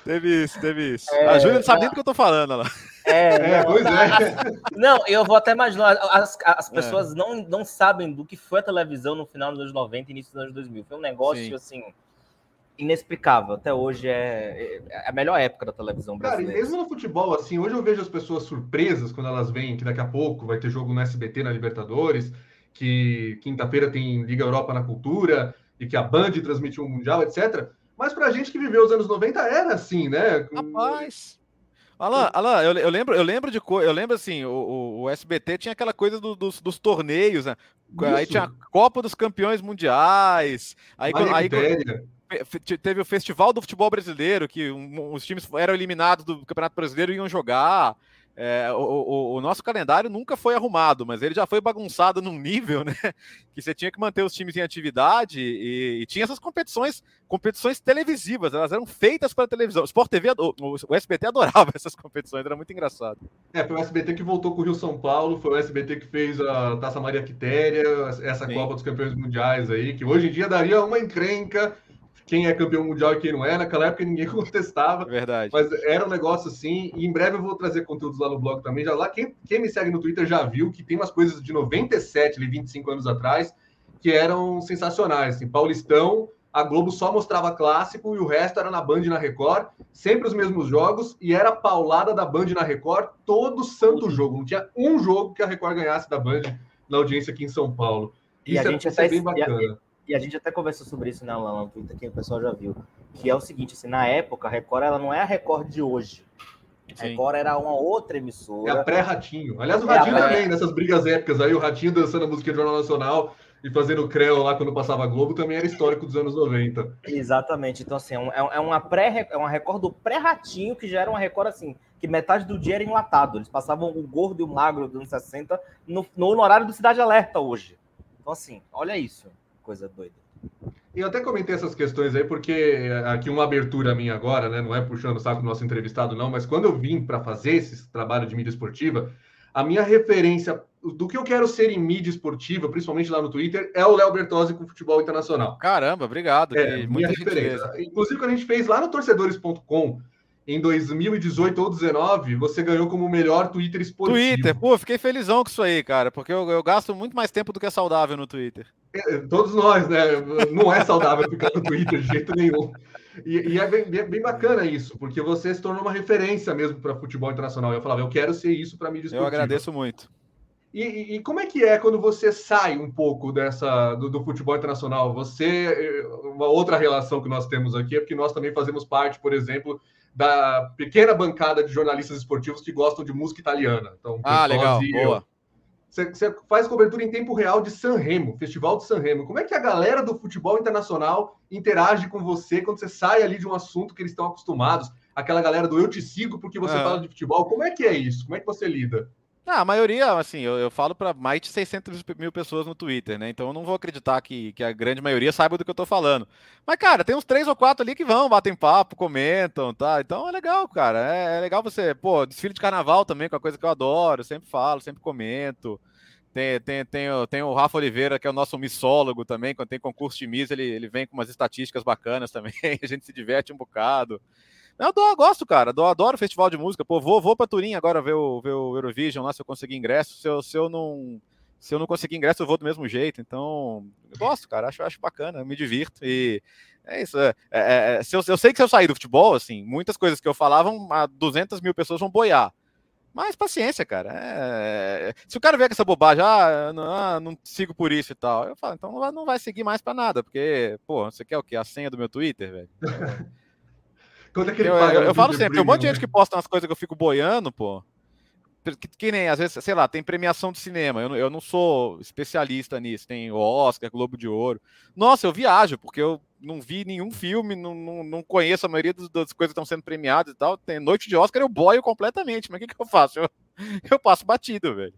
Teve isso, teve isso. É, a Júlia não sabe nem do que eu tô falando lá. É, é não, pois é. Não, eu vou até mais longe. As, as é. pessoas é. não, não sabem do que foi a televisão no final dos anos 90 e início dos anos 2000. Foi um negócio, Sim. assim, inexplicável. Até hoje é, é, a melhor época da televisão brasileira. Cara, mesmo no futebol, assim, hoje eu vejo as pessoas surpresas quando elas veem que daqui a pouco vai ter jogo no SBT na Libertadores, que quinta-feira tem Liga Europa na Cultura e que a Band transmitiu o Mundial, etc. Mas pra gente que viveu os anos 90 era assim, né? Rapaz. Alan, Alan eu, eu, lembro, eu lembro de eu lembro assim, o, o SBT tinha aquela coisa do, dos, dos, torneios, né? Aí tinha a Copa dos Campeões Mundiais, aí, aí teve o Festival do Futebol Brasileiro, que um, os times eram eliminados do Campeonato Brasileiro e iam jogar. É, o, o, o, nosso calendário nunca foi arrumado, mas ele já foi bagunçado num nível, né? Que você tinha que manter os times em atividade e, e tinha essas competições, competições televisivas, elas eram feitas para televisão. O Sport TV, o, o, SBT adorava essas competições, era muito engraçado. É, foi o SBT que voltou com o Rio São Paulo, foi o SBT que fez a Taça Maria Quitéria, essa Sim. Copa dos Campeões Mundiais aí, que hoje em dia daria uma encrenca quem é campeão mundial e quem não é. Naquela época ninguém contestava. Verdade. Mas era um negócio assim. E em breve eu vou trazer conteúdos lá no blog também. Já lá, quem, quem me segue no Twitter já viu que tem umas coisas de 97, 25 anos atrás, que eram sensacionais. Assim, Paulistão, a Globo só mostrava clássico e o resto era na Band e na Record, sempre os mesmos jogos, e era paulada da Band na Record todo santo jogo. Não tinha um jogo que a Record ganhasse da Band na audiência aqui em São Paulo. Isso, e a gente é, é bem bacana e a gente até conversou sobre isso né, lá no Twitter, que o pessoal já viu, que é o seguinte, assim, na época, a Record ela não é a Record de hoje. A Record era uma outra emissora. É a pré-Ratinho. Aliás, o é Ratinho também, nessas brigas épicas aí, o Ratinho dançando a música do Jornal Nacional e fazendo creu lá quando passava a Globo, também era histórico dos anos 90. Exatamente. Então, assim, é, é uma pré é uma Record do pré-Ratinho, que já era uma Record, assim, que metade do dia era enlatado. Eles passavam o gordo e o magro dos anos 60 no, no horário do Cidade Alerta hoje. Então, assim, olha isso coisa doida. E eu até comentei essas questões aí, porque aqui uma abertura minha agora, né? Não é puxando o saco do nosso entrevistado, não, mas quando eu vim para fazer esse trabalho de mídia esportiva, a minha referência do que eu quero ser em mídia esportiva, principalmente lá no Twitter, é o Léo Bertozzi com futebol internacional. Caramba, obrigado. É, minha referência. Inclusive, quando a gente fez lá no torcedores.com, em 2018 ou 2019, você ganhou como melhor Twitter esportivo. Twitter, pô, fiquei felizão com isso aí, cara, porque eu, eu gasto muito mais tempo do que é saudável no Twitter. É, todos nós, né? Não é saudável ficar no Twitter de jeito nenhum. E, e é, bem, bem, bacana isso, porque você se tornou uma referência mesmo para futebol internacional. Eu falava, eu quero ser isso para mídia esportiva. Eu agradeço muito. E, e, e, como é que é quando você sai um pouco dessa do, do, futebol internacional? Você, uma outra relação que nós temos aqui é porque nós também fazemos parte, por exemplo, da pequena bancada de jornalistas esportivos que gostam de música italiana. Então, ah, legal, boa. Você, você, faz cobertura em tempo real de San Remo, Festival de San Remo. Como é que a galera do futebol internacional interage com você quando você sai ali de um assunto que eles estão acostumados? Aquela galera do eu te sigo porque você fala de futebol. Como é que é isso? Como é que você lida? Ah, a maioria, assim, eu, eu falo para mais de 600 mil pessoas no Twitter, né? Então eu não vou acreditar que, que a grande maioria saiba do que eu tô falando. Mas, cara, tem uns três ou quatro ali que vão, batem papo, comentam, tá? Então é legal, cara. É, é legal você, pô, desfile de carnaval também, que é uma coisa que eu adoro, sempre falo, sempre comento. Tem, tem, tem, tem o Rafa Oliveira, que é o nosso missólogo também, quando tem concurso de Miss, ele, ele vem com umas estatísticas bacanas também, a gente se diverte um bocado. Eu, adoro, gosto, cara. Eu adoro festival de música. Pô, vou, vou pra Turim agora ver o, ver o Eurovision lá, se eu conseguir ingresso. Se eu, se eu não. Se eu não conseguir ingresso, eu vou do mesmo jeito. Então, gosto, cara. Acho, acho bacana, me divirto. E é isso. É, é, é, se eu, eu sei que se eu sair do futebol, assim, muitas coisas que eu falava, 200 mil pessoas vão boiar. Mas paciência, cara. É... Se o cara vier com essa bobagem, ah não, ah, não, sigo por isso e tal, eu falo, então não vai seguir mais para nada, porque, pô, você quer o quê? A senha do meu Twitter, velho? Quando é que ele eu, eu, eu falo sempre, tem um monte de gente que posta umas coisas que eu fico boiando, pô. Que, que, nem, às vezes, sei lá, tem premiação de cinema. Eu, eu não sou especialista nisso. Tem Oscar, Globo de Ouro. Nossa, eu viajo, porque eu não vi nenhum filme, não, não, não conheço a maioria das, das coisas que estão sendo premiadas e tal. Tem noite de Oscar, eu boio completamente. Mas o que, que eu faço? Eu, eu passo batido, velho.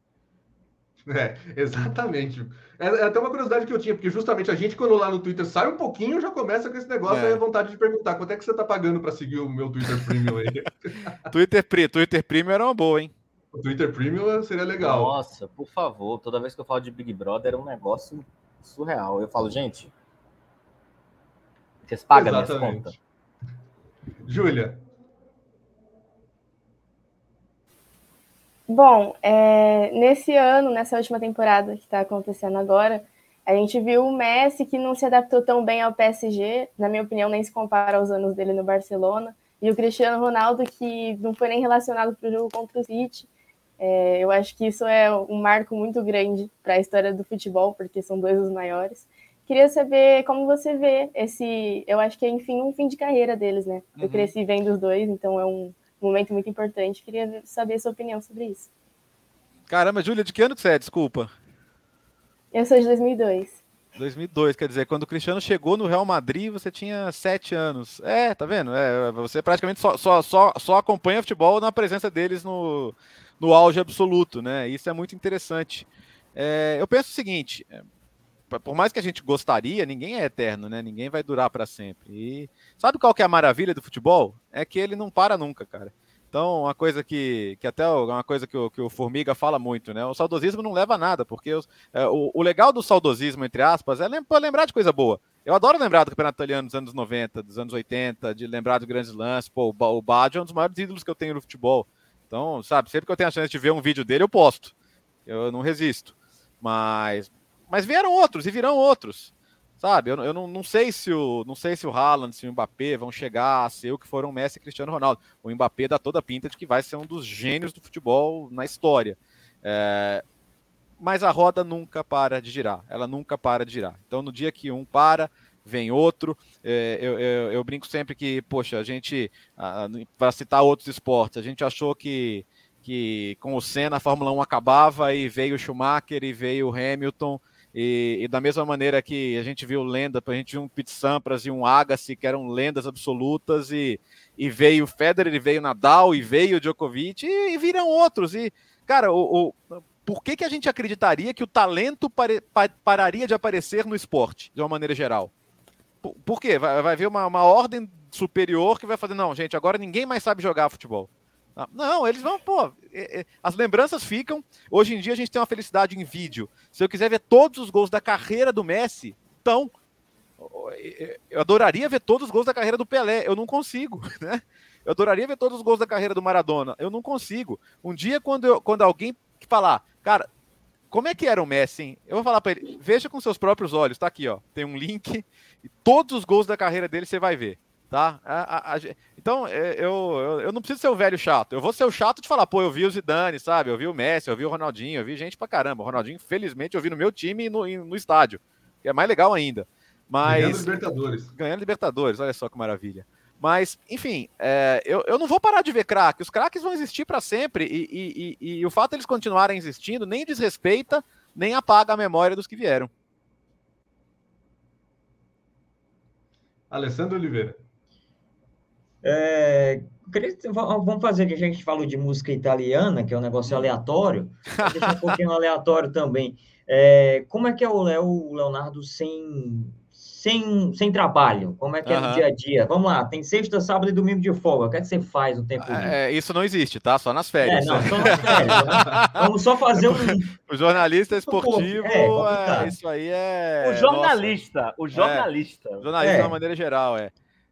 É, exatamente. É, é, até uma curiosidade que eu tinha, porque justamente a gente, quando lá no Twitter sai um pouquinho, já começa com esse negócio, é. aí a vontade de perguntar quanto é que você tá pagando para seguir o meu Twitter Premium aí. Twitter, Twitter Premium era uma boa, hein? O Twitter Premium seria legal. Nossa, por favor, toda vez que eu falo de Big Brother é um negócio surreal. Eu falo, gente, vocês pagam minhas contas. Júlia, Bom, é, nesse ano, nessa última temporada que está acontecendo agora, a gente viu o Messi que não se adaptou tão bem ao PSG, na minha opinião, nem se compara aos anos dele no Barcelona, e o Cristiano Ronaldo que não foi nem relacionado para o jogo contra o City. É, eu acho que isso é um marco muito grande para a história do futebol, porque são dois dos maiores. Queria saber como você vê esse. Eu acho que é, enfim, um fim de carreira deles, né? Uhum. Eu cresci vendo os dois, então é um, um momento muito importante. Queria saber a sua opinião sobre isso. Caramba, Júlia, de que ano que você é? Desculpa. Eu sou de 2002. 2002, quer dizer, quando o Cristiano chegou no Real Madrid, você tinha sete anos. É, tá vendo? É, você praticamente só, só, só, só acompanha futebol na presença deles no, no auge absoluto, né? Isso é muito interessante. É, eu penso o seguinte: por mais que a gente gostaria, ninguém é eterno, né? Ninguém vai durar para sempre. E sabe qual que é a maravilha do futebol? É que ele não para nunca, cara. Então, uma coisa que, que até uma coisa que o, que o Formiga fala muito, né? O saudosismo não leva a nada, porque os, é, o, o, legal do saudosismo, entre aspas, é lembrar de coisa boa. Eu adoro lembrar do campeonato italiano dos anos 90, dos anos 80, de lembrar dos grandes lances. Pô, o Baggio é um dos maiores ídolos que eu tenho no futebol. Então, sabe, sempre que eu tenho a chance de ver um vídeo dele, eu posto. Eu não resisto. Mas, mas vieram outros e virão outros. Sabe, eu, eu não, não, sei se o não sei se o Haaland, se o Mbappé vão chegar a ser o que foram Messi e Cristiano Ronaldo. O Mbappé dá toda a pinta de que vai ser um dos gênios do futebol na história. É, mas a roda nunca para de girar, ela nunca para de girar. Então, no dia que um para, vem outro. É, eu, eu, eu, brinco sempre que, poxa, a gente, para citar outros esportes, a gente achou que, que com o Senna a Fórmula 1 acabava e veio o Schumacher e veio o Hamilton e, e, da mesma maneira que a gente viu lenda, a gente viu um Pete Sampras e um Agassi, que eram lendas absolutas, e, e veio Federer, e veio Nadal, e veio Djokovic, e, e viram outros. E, cara, o, o, por que, que a gente acreditaria que o talento pare, pa, pararia de aparecer no esporte, de uma maneira geral? Por, por quê? Vai, vai haver uma, uma ordem superior que vai fazer, não, gente, agora ninguém mais sabe jogar futebol. Ah, não, eles vão, pô. É, é, as lembranças ficam. Hoje em dia a gente tem uma felicidade em vídeo. Se eu quiser ver todos os gols da carreira do Messi, então. Eu adoraria ver todos os gols da carreira do Pelé. Eu não consigo, né? Eu adoraria ver todos os gols da carreira do Maradona. Eu não consigo. Um dia, quando, eu, quando alguém falar, cara, como é que era o Messi, hein? Eu vou falar para ele, veja com seus próprios olhos, tá aqui, ó. Tem um link e todos os gols da carreira dele você vai ver tá? A, a, a, então, é, eu, eu, eu, não preciso ser o velho chato. Eu vou ser o chato de falar, pô, eu vi o Zidane, sabe? Eu vi o Messi, eu vi o Ronaldinho, eu vi gente pra caramba. O Ronaldinho, infelizmente, eu vi no meu time e no, no estádio, que é mais legal ainda. Mas... Ganhando Libertadores. Ganhando Libertadores, olha só que maravilha. Mas, enfim, é, eu, eu não vou parar de ver craque. Os craques vão existir para sempre e, e, e, e o fato de eles continuarem existindo nem desrespeita, nem apaga a memória dos que vieram. Alessandro Oliveira. É, vamos fazer que a gente falou de música italiana, que é um negócio aleatório, deixa um pouquinho aleatório também. É, como é que é o Léo Leonardo sem, sem, sem trabalho? Como é que é no dia a dia? Vamos lá, tem sexta, sábado e domingo de folga. O que é que você faz no tempo livre? É, isso não existe, tá? Só nas férias. É, não, só nas férias. Né? Vamos só fazer um. O jornalista esportivo, é, é, isso aí é. O jornalista, nossa, o jornalista. O jornalista de uma maneira geral, é.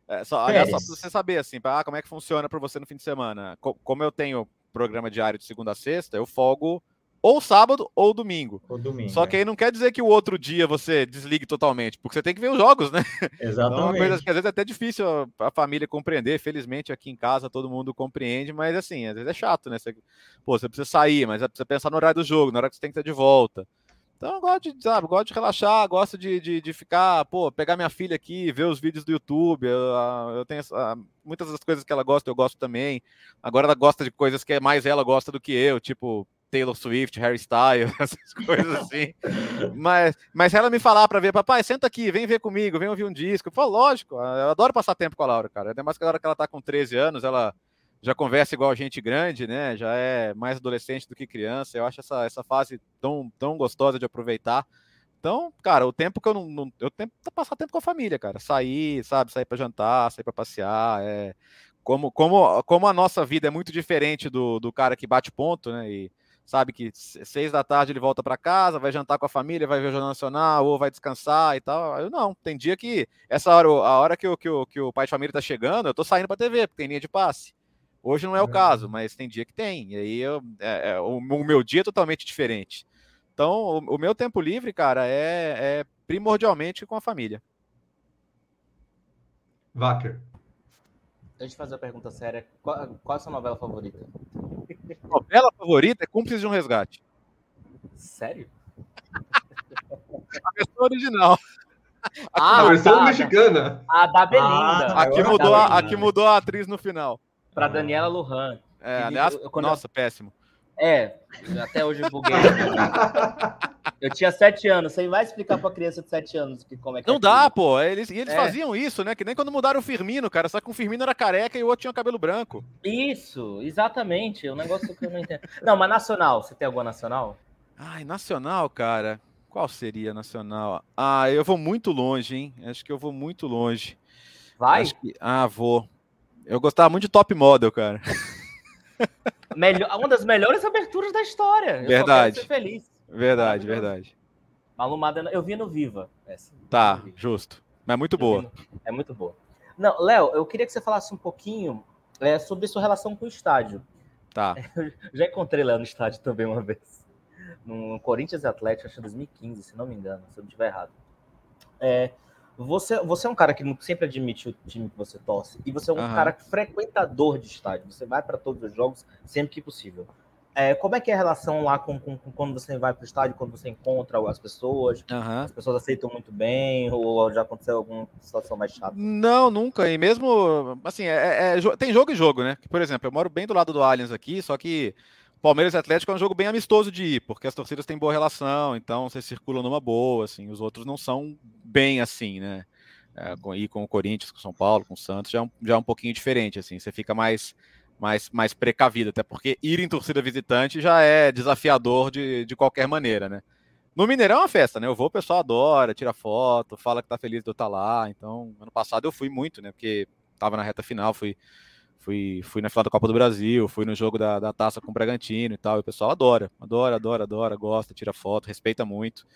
É, só, aliás, só para você saber, assim, pra, ah, como é que funciona para você no fim de semana. Co como eu tenho programa diário de segunda a sexta, eu folgo ou sábado ou domingo. Ou domingo Só que é. aí não quer dizer que o outro dia você desligue totalmente, porque você tem que ver os jogos, né? Exatamente. Então, é uma coisa que às vezes é até difícil a família compreender. Felizmente aqui em casa todo mundo compreende, mas assim, às vezes é chato, né? Você, pô, você precisa sair, mas você precisa pensar no horário do jogo, na hora que você tem que estar de volta. Então eu gosto de, sabe, gosto de relaxar, gosto de, de, de, ficar, pô, pegar minha filha aqui, ver os vídeos do YouTube. Eu, eu tenho muitas das coisas que ela gosta, eu gosto também. Agora ela gosta de coisas que mais ela gosta do que eu, tipo Taylor Swift, Harry Styles, essas coisas assim. mas, mas ela me falar para ver, papai, senta aqui, vem ver comigo, vem ouvir um disco. Falo, lógico, eu adoro passar tempo com a Laura, cara. Ainda mais que agora que ela tá com 13 anos, ela já conversa igual gente grande, né? Já é mais adolescente do que criança. Eu acho essa, essa fase tão, tão gostosa de aproveitar. Então, cara, o tempo que eu não. não eu tento passar tempo com a família, cara. Sair, sabe? Sair para jantar, sair para passear. É, como, como, como a nossa vida é muito diferente do, do cara que bate ponto, né? E sabe que seis da tarde ele volta para casa, vai jantar com a família, vai ver o Jornal Nacional, ou vai descansar e tal. Eu não, tem dia que essa hora, a hora que o, que o, que o pai de família tá chegando, eu tô saindo pra TV, porque tem linha de passe. Hoje não é o caso, mas tem dia que tem. E aí eu, é, é, o, o, meu dia é totalmente diferente. Então, o, o meu tempo livre, cara, é, é, primordialmente com a família. Wacker. Deixa eu fazer uma pergunta séria. Qual, qual é a sua novela favorita? Novela favorita é Cúmplices de um Resgate. Sério? a versão original. Ah, a versão tá, mexicana. A da Belinda. Ah, aqui, mudou a, aqui mudou a atriz no final para Daniela Lujan. É, aliás, eu, nossa, eu... péssimo. É, até hoje eu buguei. eu tinha sete anos. Você vai explicar para criança de sete anos que, como é que Não é dá, pô. Eles, e eles é. faziam isso, né? Que nem quando mudaram o Firmino, cara. Só que o Firmino era careca e o outro tinha cabelo branco. Isso, exatamente. É um negócio que eu não entendo. Não, mas nacional. Você tem alguma nacional? Ai, nacional, cara. Qual seria nacional? Ah, eu vou muito longe, hein? Acho que eu vou muito longe. Vai? Que... Ah, vou. Eu gostava muito de Top Model, cara. Melhor, uma das melhores aberturas da história. Eu verdade. feliz. Verdade, verdade. Malumada, eu vi no Viva. Essa. Tá, justo. Mas é muito boa. No... É muito boa. Não, Léo, eu queria que você falasse um pouquinho é, sobre sua relação com o estádio. Tá. Eu já encontrei lá no estádio também uma vez. No Corinthians Atlético, acho que 2015, se não me engano, se eu não estiver errado. É, você, você é um cara que sempre admite o time que você torce, e você é um uhum. cara frequentador de estádio. Você vai para todos os jogos sempre que possível. É, como é que é a relação lá com, com, com quando você vai para o estádio, quando você encontra as pessoas? Uhum. As pessoas aceitam muito bem, ou já aconteceu alguma situação mais chata? Não, nunca. E mesmo, assim, é, é, é tem jogo e jogo, né? Por exemplo, eu moro bem do lado do Allianz aqui, só que Palmeiras e Atlético é um jogo bem amistoso de ir, porque as torcidas têm boa relação, então você circula numa boa, assim, os outros não são bem assim, né? É, com, ir com o Corinthians, com o São Paulo, com o Santos, já é já é um pouquinho diferente, assim, você fica mais, mais, mais precavido, até porque ir em torcida visitante já é desafiador de, de qualquer maneira, né? No Mineirão é uma festa, né? Eu vou, o pessoal adora, tira foto, fala que tá feliz de eu estar lá. Então, ano passado eu fui muito, né? Porque tava na reta final, fui Fui, fui na final da Copa do Brasil, fui no jogo da, da taça com o Bragantino e tal. E o pessoal adora, adora, adora, adora, gosta, tira foto, respeita muito.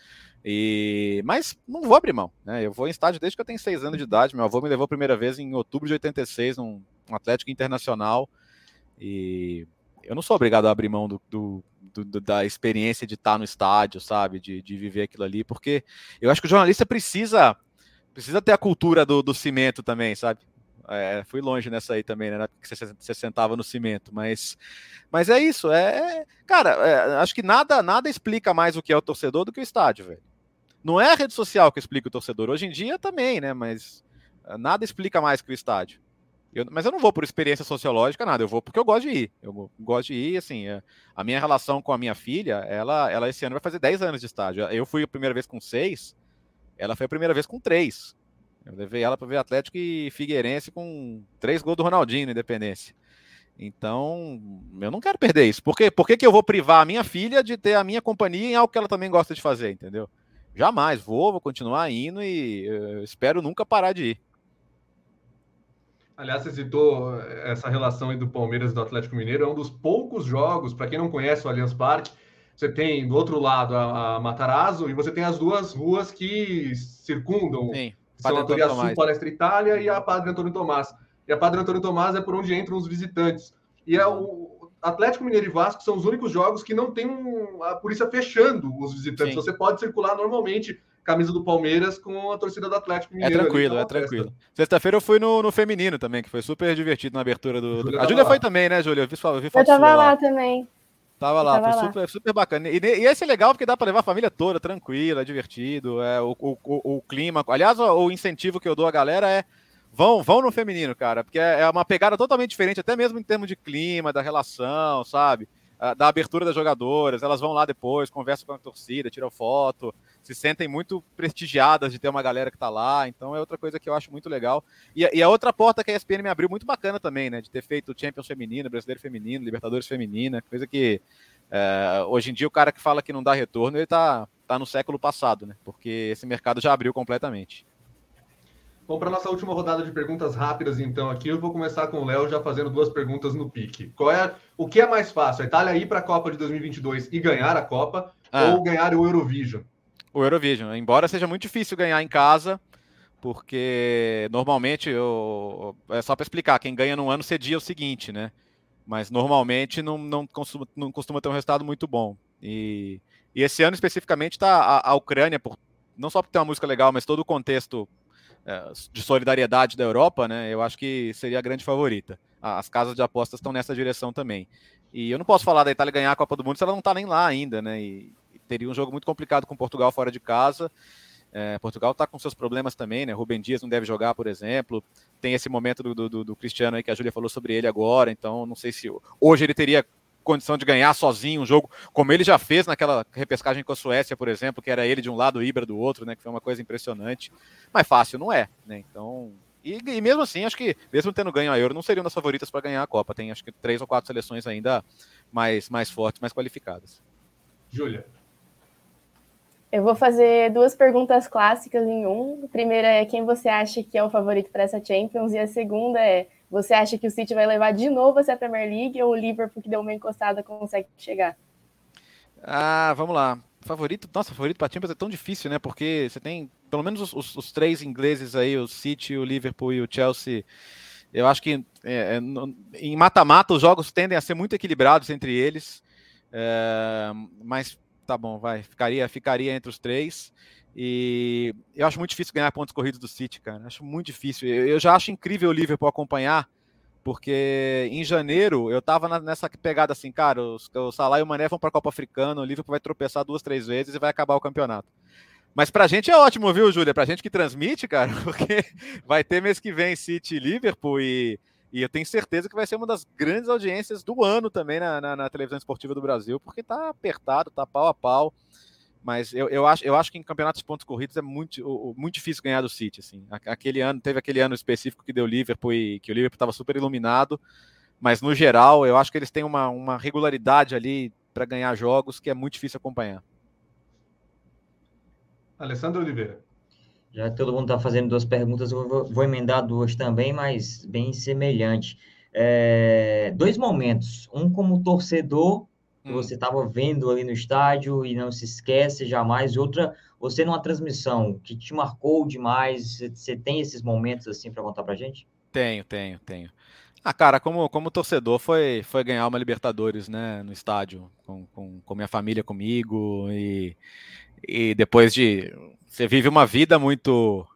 E mas não vou abrir mão, né? Eu vou em estádio desde que eu tenho seis anos de idade. Meu avô me levou a primeira vez em outubro de 86, num um Atlético Internacional. E eu não sou obrigado a abrir mão do, do, do, da experiência de estar no estádio, sabe? De, de viver aquilo ali, porque eu acho que o jornalista precisa precisa ter a cultura do, do cimento também, sabe? É, fui longe nessa aí também, né? Porque você, você sentava no cimento, mas, mas é isso. É, cara, é, acho que nada nada explica mais o que é o torcedor do que o estádio, velho. Não é a rede social que explica o torcedor. Hoje em dia também, né? Mas eh, nada explica mais que o estádio. Eu, mas eu não vou por experiência sociológica, nada. Eu vou porque eu gosto de ir. Eu gosto de ir, assim. É, a minha relação com a minha filha, ela, ela esse ano vai fazer 10 anos de estádio. Eu fui a primeira vez com 6, ela foi a primeira vez com 3. Eu levei ela para ver Atlético e Figueirense com três gols do Ronaldinho na Independência. Então, eu não quero perder isso. Por, quê? Por que, que eu vou privar a minha filha de ter a minha companhia em algo que ela também gosta de fazer, entendeu? Jamais, vou, vou continuar indo e espero nunca parar de ir. Aliás, você citou essa relação do Palmeiras e do Atlético Mineiro, é um dos poucos jogos, para quem não conhece o Allianz Parque, você tem do outro lado a, a Matarazzo e você tem as duas ruas que circundam, Sim, são a Toria Sul, Palestra Itália e a Padre Antônio Tomás. E a Padre Antônio Tomás é por onde entram os visitantes. E é o Atlético Mineiro e Vasco são os únicos jogos que não tem a polícia fechando os visitantes. Sim. Você pode circular normalmente camisa do Palmeiras com a torcida do Atlético Mineiro. É tranquilo, é tranquilo. Sexta-feira eu fui no, no feminino também, que foi super divertido na abertura do. do... A Júlia foi também, né, Júlia? Eu vi, eu vi Eu tava lá, lá também. Tava lá, tava foi lá. Super, super bacana. E, e esse é legal porque dá para levar a família toda, tranquila, divertido. É, o, o, o, o clima. Aliás, o, o, incentivo que eu dou à galera é. Vão, vão no feminino, cara, porque é, é uma pegada totalmente diferente, até mesmo em termos de clima, da relação, sabe? Da abertura das jogadoras, elas vão lá depois, conversam com a torcida, tiram foto se sentem muito prestigiadas de ter uma galera que está lá, então é outra coisa que eu acho muito legal. E, e, a outra porta que a ESPN me abriu muito bacana também, né, de ter feito Champions feminino, Brasileiro feminino, Libertadores feminina, coisa que é, hoje em dia o cara que fala que não dá retorno, ele está tá no século passado, né, porque esse mercado já abriu completamente. Bom, para nossa última rodada de perguntas rápidas, então, aqui eu vou começar com o Léo já fazendo duas perguntas no pique. Qual é, o que é mais fácil? A Itália ir para a Copa de 2022 e ganhar a Copa ah. ou ganhar o Eurovision? O Eurovision, embora seja muito difícil ganhar em casa, porque normalmente eu, é só para explicar, quem ganha num ano cedia o seguinte, né? Mas normalmente não, não, costuma, não costuma ter um resultado muito bom. E, e esse ano especificamente está a, a, Ucrânia, por, não só por ter uma música legal, mas todo o contexto de solidariedade da Europa, né? Eu acho que seria a grande favorita. As casas de apostas estão nessa direção também. E eu não posso falar da Itália ganhar a Copa do Mundo se ela não está nem lá ainda, né? E, teria um jogo muito complicado com Portugal fora de casa. É, Portugal está com seus problemas também, né? Rubem Dias não deve jogar, por exemplo. Tem esse momento do, do, do Cristiano aí que a Júlia falou sobre ele agora. Então, não sei se hoje ele teria condição de ganhar sozinho um jogo, como ele já fez naquela repescagem com a Suécia, por exemplo, que era ele de um lado e Ibra do outro, né? Que foi uma coisa impressionante. Mas fácil não é, né? Então. E, e mesmo assim, acho que, mesmo tendo ganho a Euro, não seriam das favoritas para ganhar a Copa. Tem acho que três ou quatro seleções ainda mais, mais fortes, mais qualificadas. Júlia. Eu vou fazer duas perguntas clássicas em um. A primeira é quem você acha que é o favorito para essa Champions, e a segunda é você acha que o City vai levar de novo essa Premier League ou o Liverpool, que deu uma encostada, consegue chegar? Ah, vamos lá. Favorito, nossa, favorito para Champions é tão difícil, né? Porque você tem pelo menos os, os, os, três ingleses aí, o City, o Liverpool e o Chelsea. Eu acho que é, é em mata-mata os jogos tendem a ser muito equilibrados entre eles. É, mas tá bom, vai. Ficaria, ficaria entre os três. E eu acho muito difícil ganhar pontos corridos do City, cara. Acho muito difícil. Eu, já acho incrível o Liverpool acompanhar, porque em janeiro eu tava nessa pegada assim, cara, os, o Salah e o Mané vão pra Copa Africana, o Liverpool vai tropeçar duas, três vezes e vai acabar o campeonato. Mas pra gente é ótimo, viu, Júlia? Pra gente que transmite, cara, porque vai ter mês que vem City e Liverpool e e eu tenho certeza que vai ser uma das grandes audiências do ano também na, na, na televisão esportiva do Brasil, porque tá apertado, tá pau a pau. Mas eu, eu, acho, eu acho que em campeonatos de pontos corridos é muito, muito difícil ganhar do City. Assim. Aquele ano, teve aquele ano específico que deu Liverpool e que o Liverpool estava super iluminado. Mas no geral, eu acho que eles têm uma, uma regularidade ali para ganhar jogos que é muito difícil acompanhar. Alessandro Oliveira. Já que todo mundo está fazendo duas perguntas, eu vou, vou, emendar duas também, mas bem semelhante. é, dois momentos. Um como torcedor, Hum. você estava vendo ali no estádio e não se esquece jamais. Outra, você numa transmissão que te marcou demais. Você, tem esses momentos assim para contar pra gente? Tenho, tenho, tenho. Ah, cara, como, como torcedor, foi, foi ganhar uma Libertadores, né, no estádio, com, com, com minha família comigo, e, e depois de. Você vive uma vida muito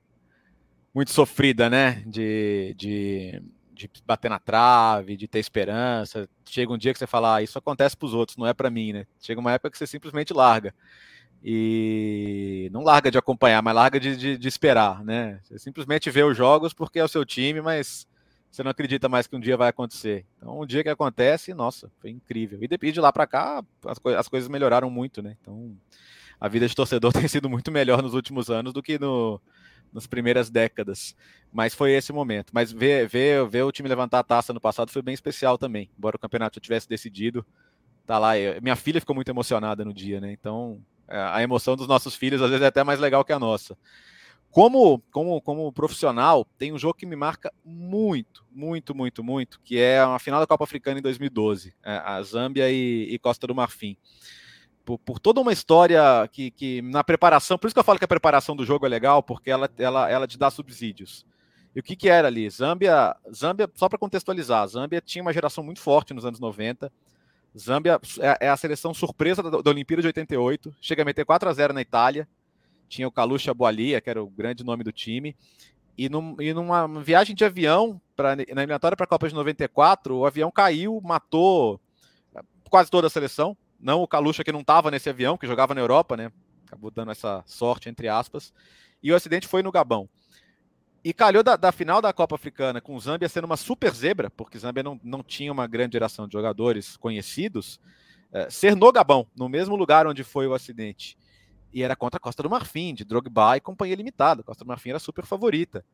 muito sofrida, né? De, de, de bater na trave, de ter esperança. Chega um dia que você fala, ah, isso acontece para os outros, não é para mim, né? Chega uma época que você simplesmente larga. E não larga de acompanhar, mas larga de, de, de esperar, né? Você simplesmente vê os jogos porque é o seu time, mas você não acredita mais que um dia vai acontecer. Então, um dia que acontece, nossa, foi incrível. E de, lá para cá, as, co as, coisas melhoraram muito, né? Então, a vida de torcedor tem sido muito melhor nos últimos anos do que no, nas primeiras décadas. Mas foi esse momento. Mas ver, ver, ver o time levantar a taça no passado foi bem especial também. Embora o campeonato já tivesse decidido, tá lá. Eu, minha filha ficou muito emocionada no dia, né? Então, a emoção dos nossos filhos às vezes é até mais legal que a nossa. Como, como, como profissional, tem um jogo que me marca muito, muito, muito, muito, que é a final da Copa Africana em 2012, é, a Zâmbia e, e Costa do Marfim. Por, por, toda uma história que, que, na preparação, por isso que eu falo que a preparação do jogo é legal, porque ela, ela, ela te dá subsídios. E o que, que era ali? Zâmbia, Zâmbia só para contextualizar, Zâmbia tinha uma geração muito forte nos anos 90. Zâmbia é, é a seleção surpresa da, da Olimpíada de 88, chega a meter 4 a 0 na Itália. Tinha o Kalusha Boalia, que era o grande nome do time. E, num, e numa viagem de avião pra, na eliminatória para a Copa de 94, o avião caiu, matou quase toda a seleção. Não o Kalusha, que não estava nesse avião, que jogava na Europa, né? Acabou dando essa sorte, entre aspas. E o acidente foi no Gabão. E calhou da, da, final da Copa Africana com Zâmbia sendo uma super zebra, porque Zâmbia não, não tinha uma grande geração de jogadores conhecidos, é, ser no Gabão, no mesmo lugar onde foi o acidente. E era contra a Costa do Marfim, de Drogba e companhia limitada. A Costa do Marfim era super favorita.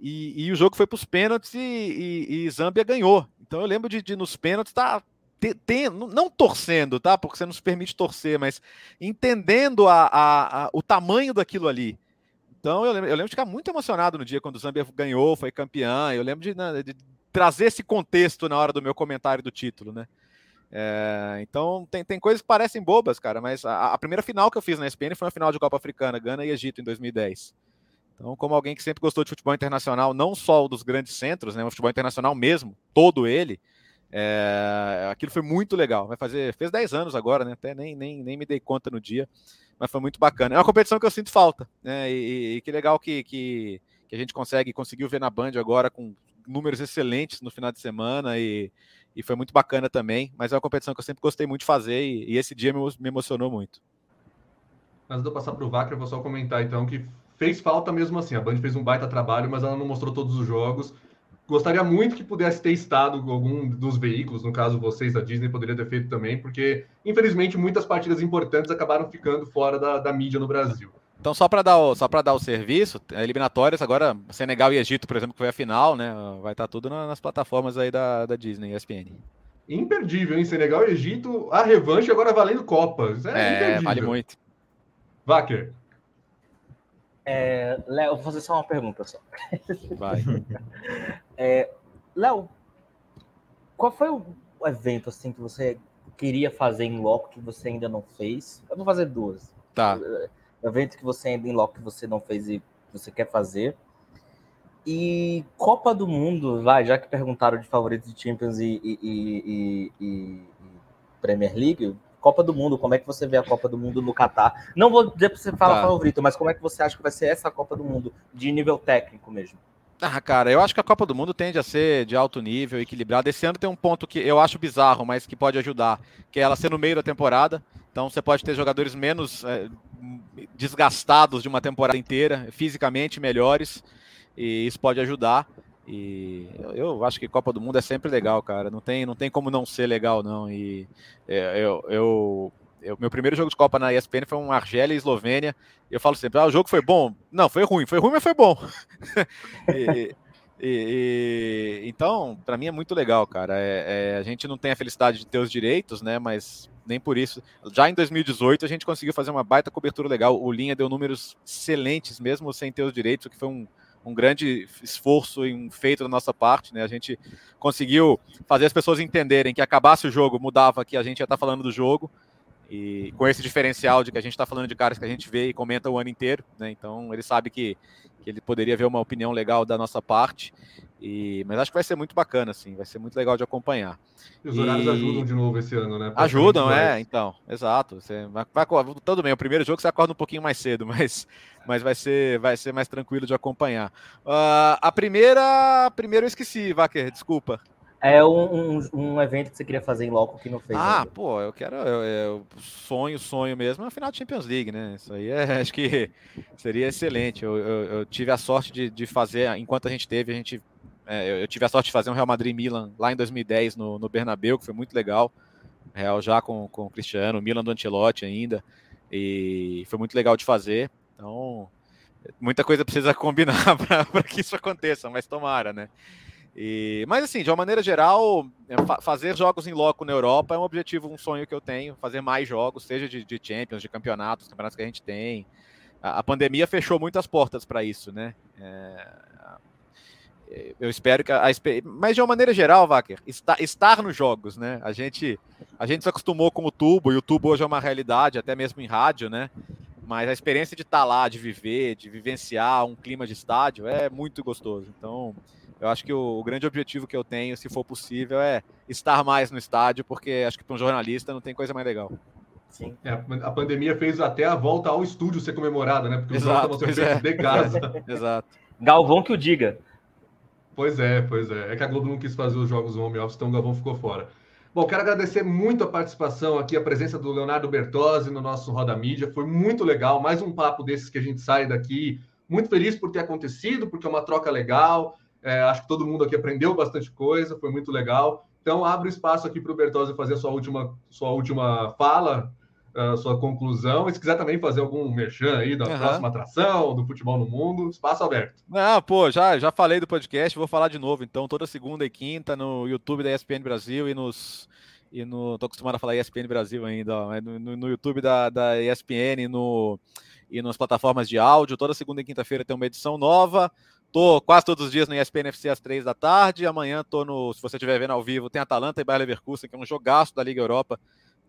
E, e o jogo foi para os pênaltis e, e, e, Zâmbia ganhou. Então eu lembro de, de nos pênaltis tá, tem, não torcendo, tá? Porque você não se permite torcer, mas entendendo a, a, a, o tamanho daquilo ali. Então eu lembro, eu lembro de ficar muito emocionado no dia quando o Zambia ganhou, foi campeã. Eu lembro de, né, de, trazer esse contexto na hora do meu comentário do título, né? É, então tem, tem coisas que parecem bobas, cara, mas a, a, primeira final que eu fiz na ESPN foi uma final de Copa Africana, Gana e Egito em 2010. Então, como alguém que sempre gostou de futebol internacional, não só o dos grandes centros, né, o futebol internacional mesmo, todo ele, é, aquilo foi muito legal. Vai fazer, fez 10 anos agora, né? Até nem, nem, nem me dei conta no dia, mas foi muito bacana. É uma competição que eu sinto falta, né? E, e que legal que, que, que, a gente consegue, conseguiu ver na Band agora com números excelentes no final de semana e, e foi muito bacana também. Mas é uma competição que eu sempre gostei muito de fazer e, e esse dia me, me, emocionou muito. De eu passar para o Vacra, eu vou só comentar então que fez falta mesmo assim. A Band fez um baita trabalho, mas ela não mostrou todos os jogos gostaria muito que pudesse ter estado algum dos veículos, no caso vocês da Disney poderia ter feito também, porque infelizmente muitas partidas importantes acabaram ficando fora da, da mídia no Brasil. Então, só para dar, o, só dar o serviço, eliminatórias agora, Senegal e Egito, por exemplo, que foi a final, né? Vai estar tudo nas plataformas aí da, da Disney, ESPN. Imperdível, hein? Senegal e Egito, a revanche agora valendo Copas. É, é imperdível. vale muito. Vaker. É, Léo, vou fazer só uma pergunta só. Vai. É, Léo, qual foi o evento assim que você queria fazer em loco que você ainda não fez? Eu vou fazer duas. Tá. Evento que você ainda em loco que você não fez e você quer fazer. E Copa do Mundo, vai, já que perguntaram de favoritos de Champions e, e, e, e Premier League, Copa do Mundo, como é que você vê a Copa do Mundo no Catar? Não vou dizer para você falar tá. favorito, mas como é que você acha que vai ser essa Copa do Mundo de nível técnico mesmo? Ah, cara, eu acho que a Copa do Mundo tende a ser de alto nível, equilibrada. Esse ano tem um ponto que eu acho bizarro, mas que pode ajudar, que é ela ser no meio da temporada. Então você pode ter jogadores menos é, desgastados de uma temporada inteira, fisicamente melhores, e isso pode ajudar. E eu, eu, acho que Copa do Mundo é sempre legal, cara. Não tem, não tem como não ser legal, não. E é, eu, eu, eu, meu primeiro jogo de Copa na ESPN foi um Argélia e Eslovênia. Eu falo sempre, ah, o jogo foi bom. Não, foi ruim. Foi ruim, mas foi bom. e, e, e, então, para mim é muito legal, cara. É, é, a gente não tem a felicidade de ter os direitos, né? Mas nem por isso. Já em 2018 a gente conseguiu fazer uma baita cobertura legal. O Linha deu números excelentes, mesmo sem ter os direitos, o que foi um, um grande esforço e um feito da nossa parte, né? A gente conseguiu fazer as pessoas entenderem que acabasse o jogo, mudava que a gente ia estar tá falando do jogo, e com esse diferencial de que a gente está falando de caras que a gente vê e comenta o ano inteiro, né? Então ele sabe que, que ele poderia ver uma opinião legal da nossa parte. E, mas acho que vai ser muito bacana, assim, vai ser muito legal de acompanhar. E os horários e... ajudam de novo esse ano, né? Ajudam, é, então, exato. Você vai, vai, tudo bem, o primeiro jogo você acorda um pouquinho mais cedo, mas, mas vai, ser, vai ser mais tranquilo de acompanhar. Uh, a primeira, primeiro eu esqueci, Vaquer, desculpa. É um, um, um, evento que você queria fazer em loco que não fez. Ah, ainda. pô, eu quero. Eu, eu, sonho, sonho mesmo é a final da Champions League, né? Isso aí é, acho que seria excelente. Eu, eu, eu tive a sorte de, de fazer, enquanto a gente teve, a gente. É, eu tive a sorte de fazer um Real Madrid Milan lá em 2010 no, no Bernabeu, que foi muito legal. Real já com, com o Cristiano, Milan do Ancelotti ainda. E foi muito legal de fazer. Então, muita coisa precisa combinar para que isso aconteça, mas tomara, né? E, mas assim, de uma maneira geral, é, fazer jogos em loco na Europa é um objetivo, um sonho que eu tenho, fazer mais jogos, seja de, de Champions, de campeonatos, campeonatos que a gente tem. A, a pandemia fechou muitas portas para isso, né? É, eu espero que a, a, mas de uma maneira geral, Wacker, está, estar nos jogos, né? A gente a gente se acostumou com o tubo e o tubo hoje é uma realidade, até mesmo em rádio, né? Mas a experiência de estar lá, de viver, de vivenciar um clima de estádio é muito gostoso. Então, eu acho que o, o, grande objetivo que eu tenho, se for possível, é estar mais no estádio, porque acho que para um jornalista não tem coisa mais legal. Sim. É, a pandemia fez até a volta ao estúdio ser comemorada, né? Porque os jogos estavam sendo é. de casa. Exato. Galvão que o diga. Pois é, pois é. É que a Globo não quis fazer os jogos home office, então o Galvão ficou fora. Bom, quero agradecer muito a participação aqui, a presença do Leonardo Bertozzi no nosso Roda Mídia. Foi muito legal. Mais um papo desses que a gente sai daqui muito feliz por ter acontecido, porque é uma troca legal. É, acho que todo mundo aqui aprendeu bastante coisa, foi muito legal. Então, abro espaço aqui para o Bertozzi fazer sua última, sua última fala, sua conclusão. E se quiser também fazer algum merchan aí da uhum. próxima atração, do futebol no mundo, espaço aberto. Não, pô, já, já falei do podcast, vou falar de novo. Então, toda segunda e quinta no YouTube da ESPN Brasil e nos. E no. Tô acostumado a falar ESPN Brasil ainda, ó, no, no, no YouTube da, da ESPN no, e nas plataformas de áudio. Toda segunda e quinta-feira tem uma edição nova. Tô quase todos os dias no ESPN FC às três da tarde. Amanhã tô no, se você estiver vendo ao vivo, tem Atalanta e Bayer Leverkusen, que é um jogaço da Liga Europa,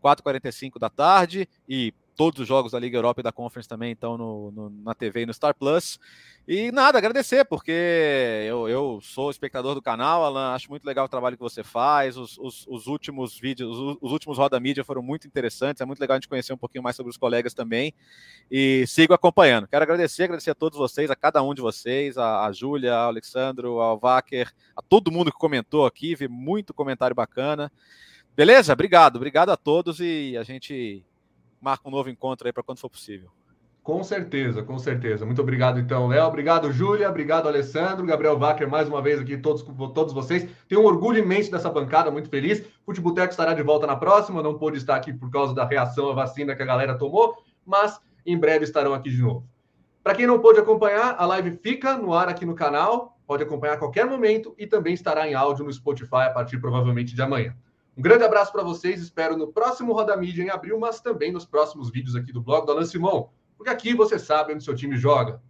4h45 da tarde. E todos os jogos da Liga Europa e da Conference também estão no, no, na TV e no Star Plus. E nada, agradecer, porque eu, eu sou espectador do canal, Alan, acho muito legal o trabalho que você faz. Os, os, os últimos vídeos, os, os, últimos Roda Mídia foram muito interessantes, é muito legal a gente conhecer um pouquinho mais sobre os colegas também. E sigo acompanhando. Quero agradecer, agradecer a todos vocês, a cada um de vocês, a, a Júlia, ao Alexandro, ao Vacker, a todo mundo que comentou aqui, vi muito comentário bacana. Beleza? Obrigado, obrigado a todos e a gente marca um novo encontro aí para quando for possível. Com certeza, com certeza. Muito obrigado, então, Léo. Obrigado, Júlia. Obrigado, Alessandro. Gabriel Wacker, mais uma vez aqui, todos, todos vocês. Tenho um orgulho imenso dessa bancada, muito feliz. Futeboteco estará de volta na próxima. Não pôde estar aqui por causa da reação à vacina que a galera tomou, mas em breve estarão aqui de novo. Para quem não pôde acompanhar, a live fica no ar aqui no canal. Pode acompanhar a qualquer momento e também estará em áudio no Spotify a partir provavelmente de amanhã. Um grande abraço para vocês, espero no próximo Roda Mídia em abril, mas também nos próximos vídeos aqui do blog do Alan Simão, porque aqui você sabe onde seu time joga.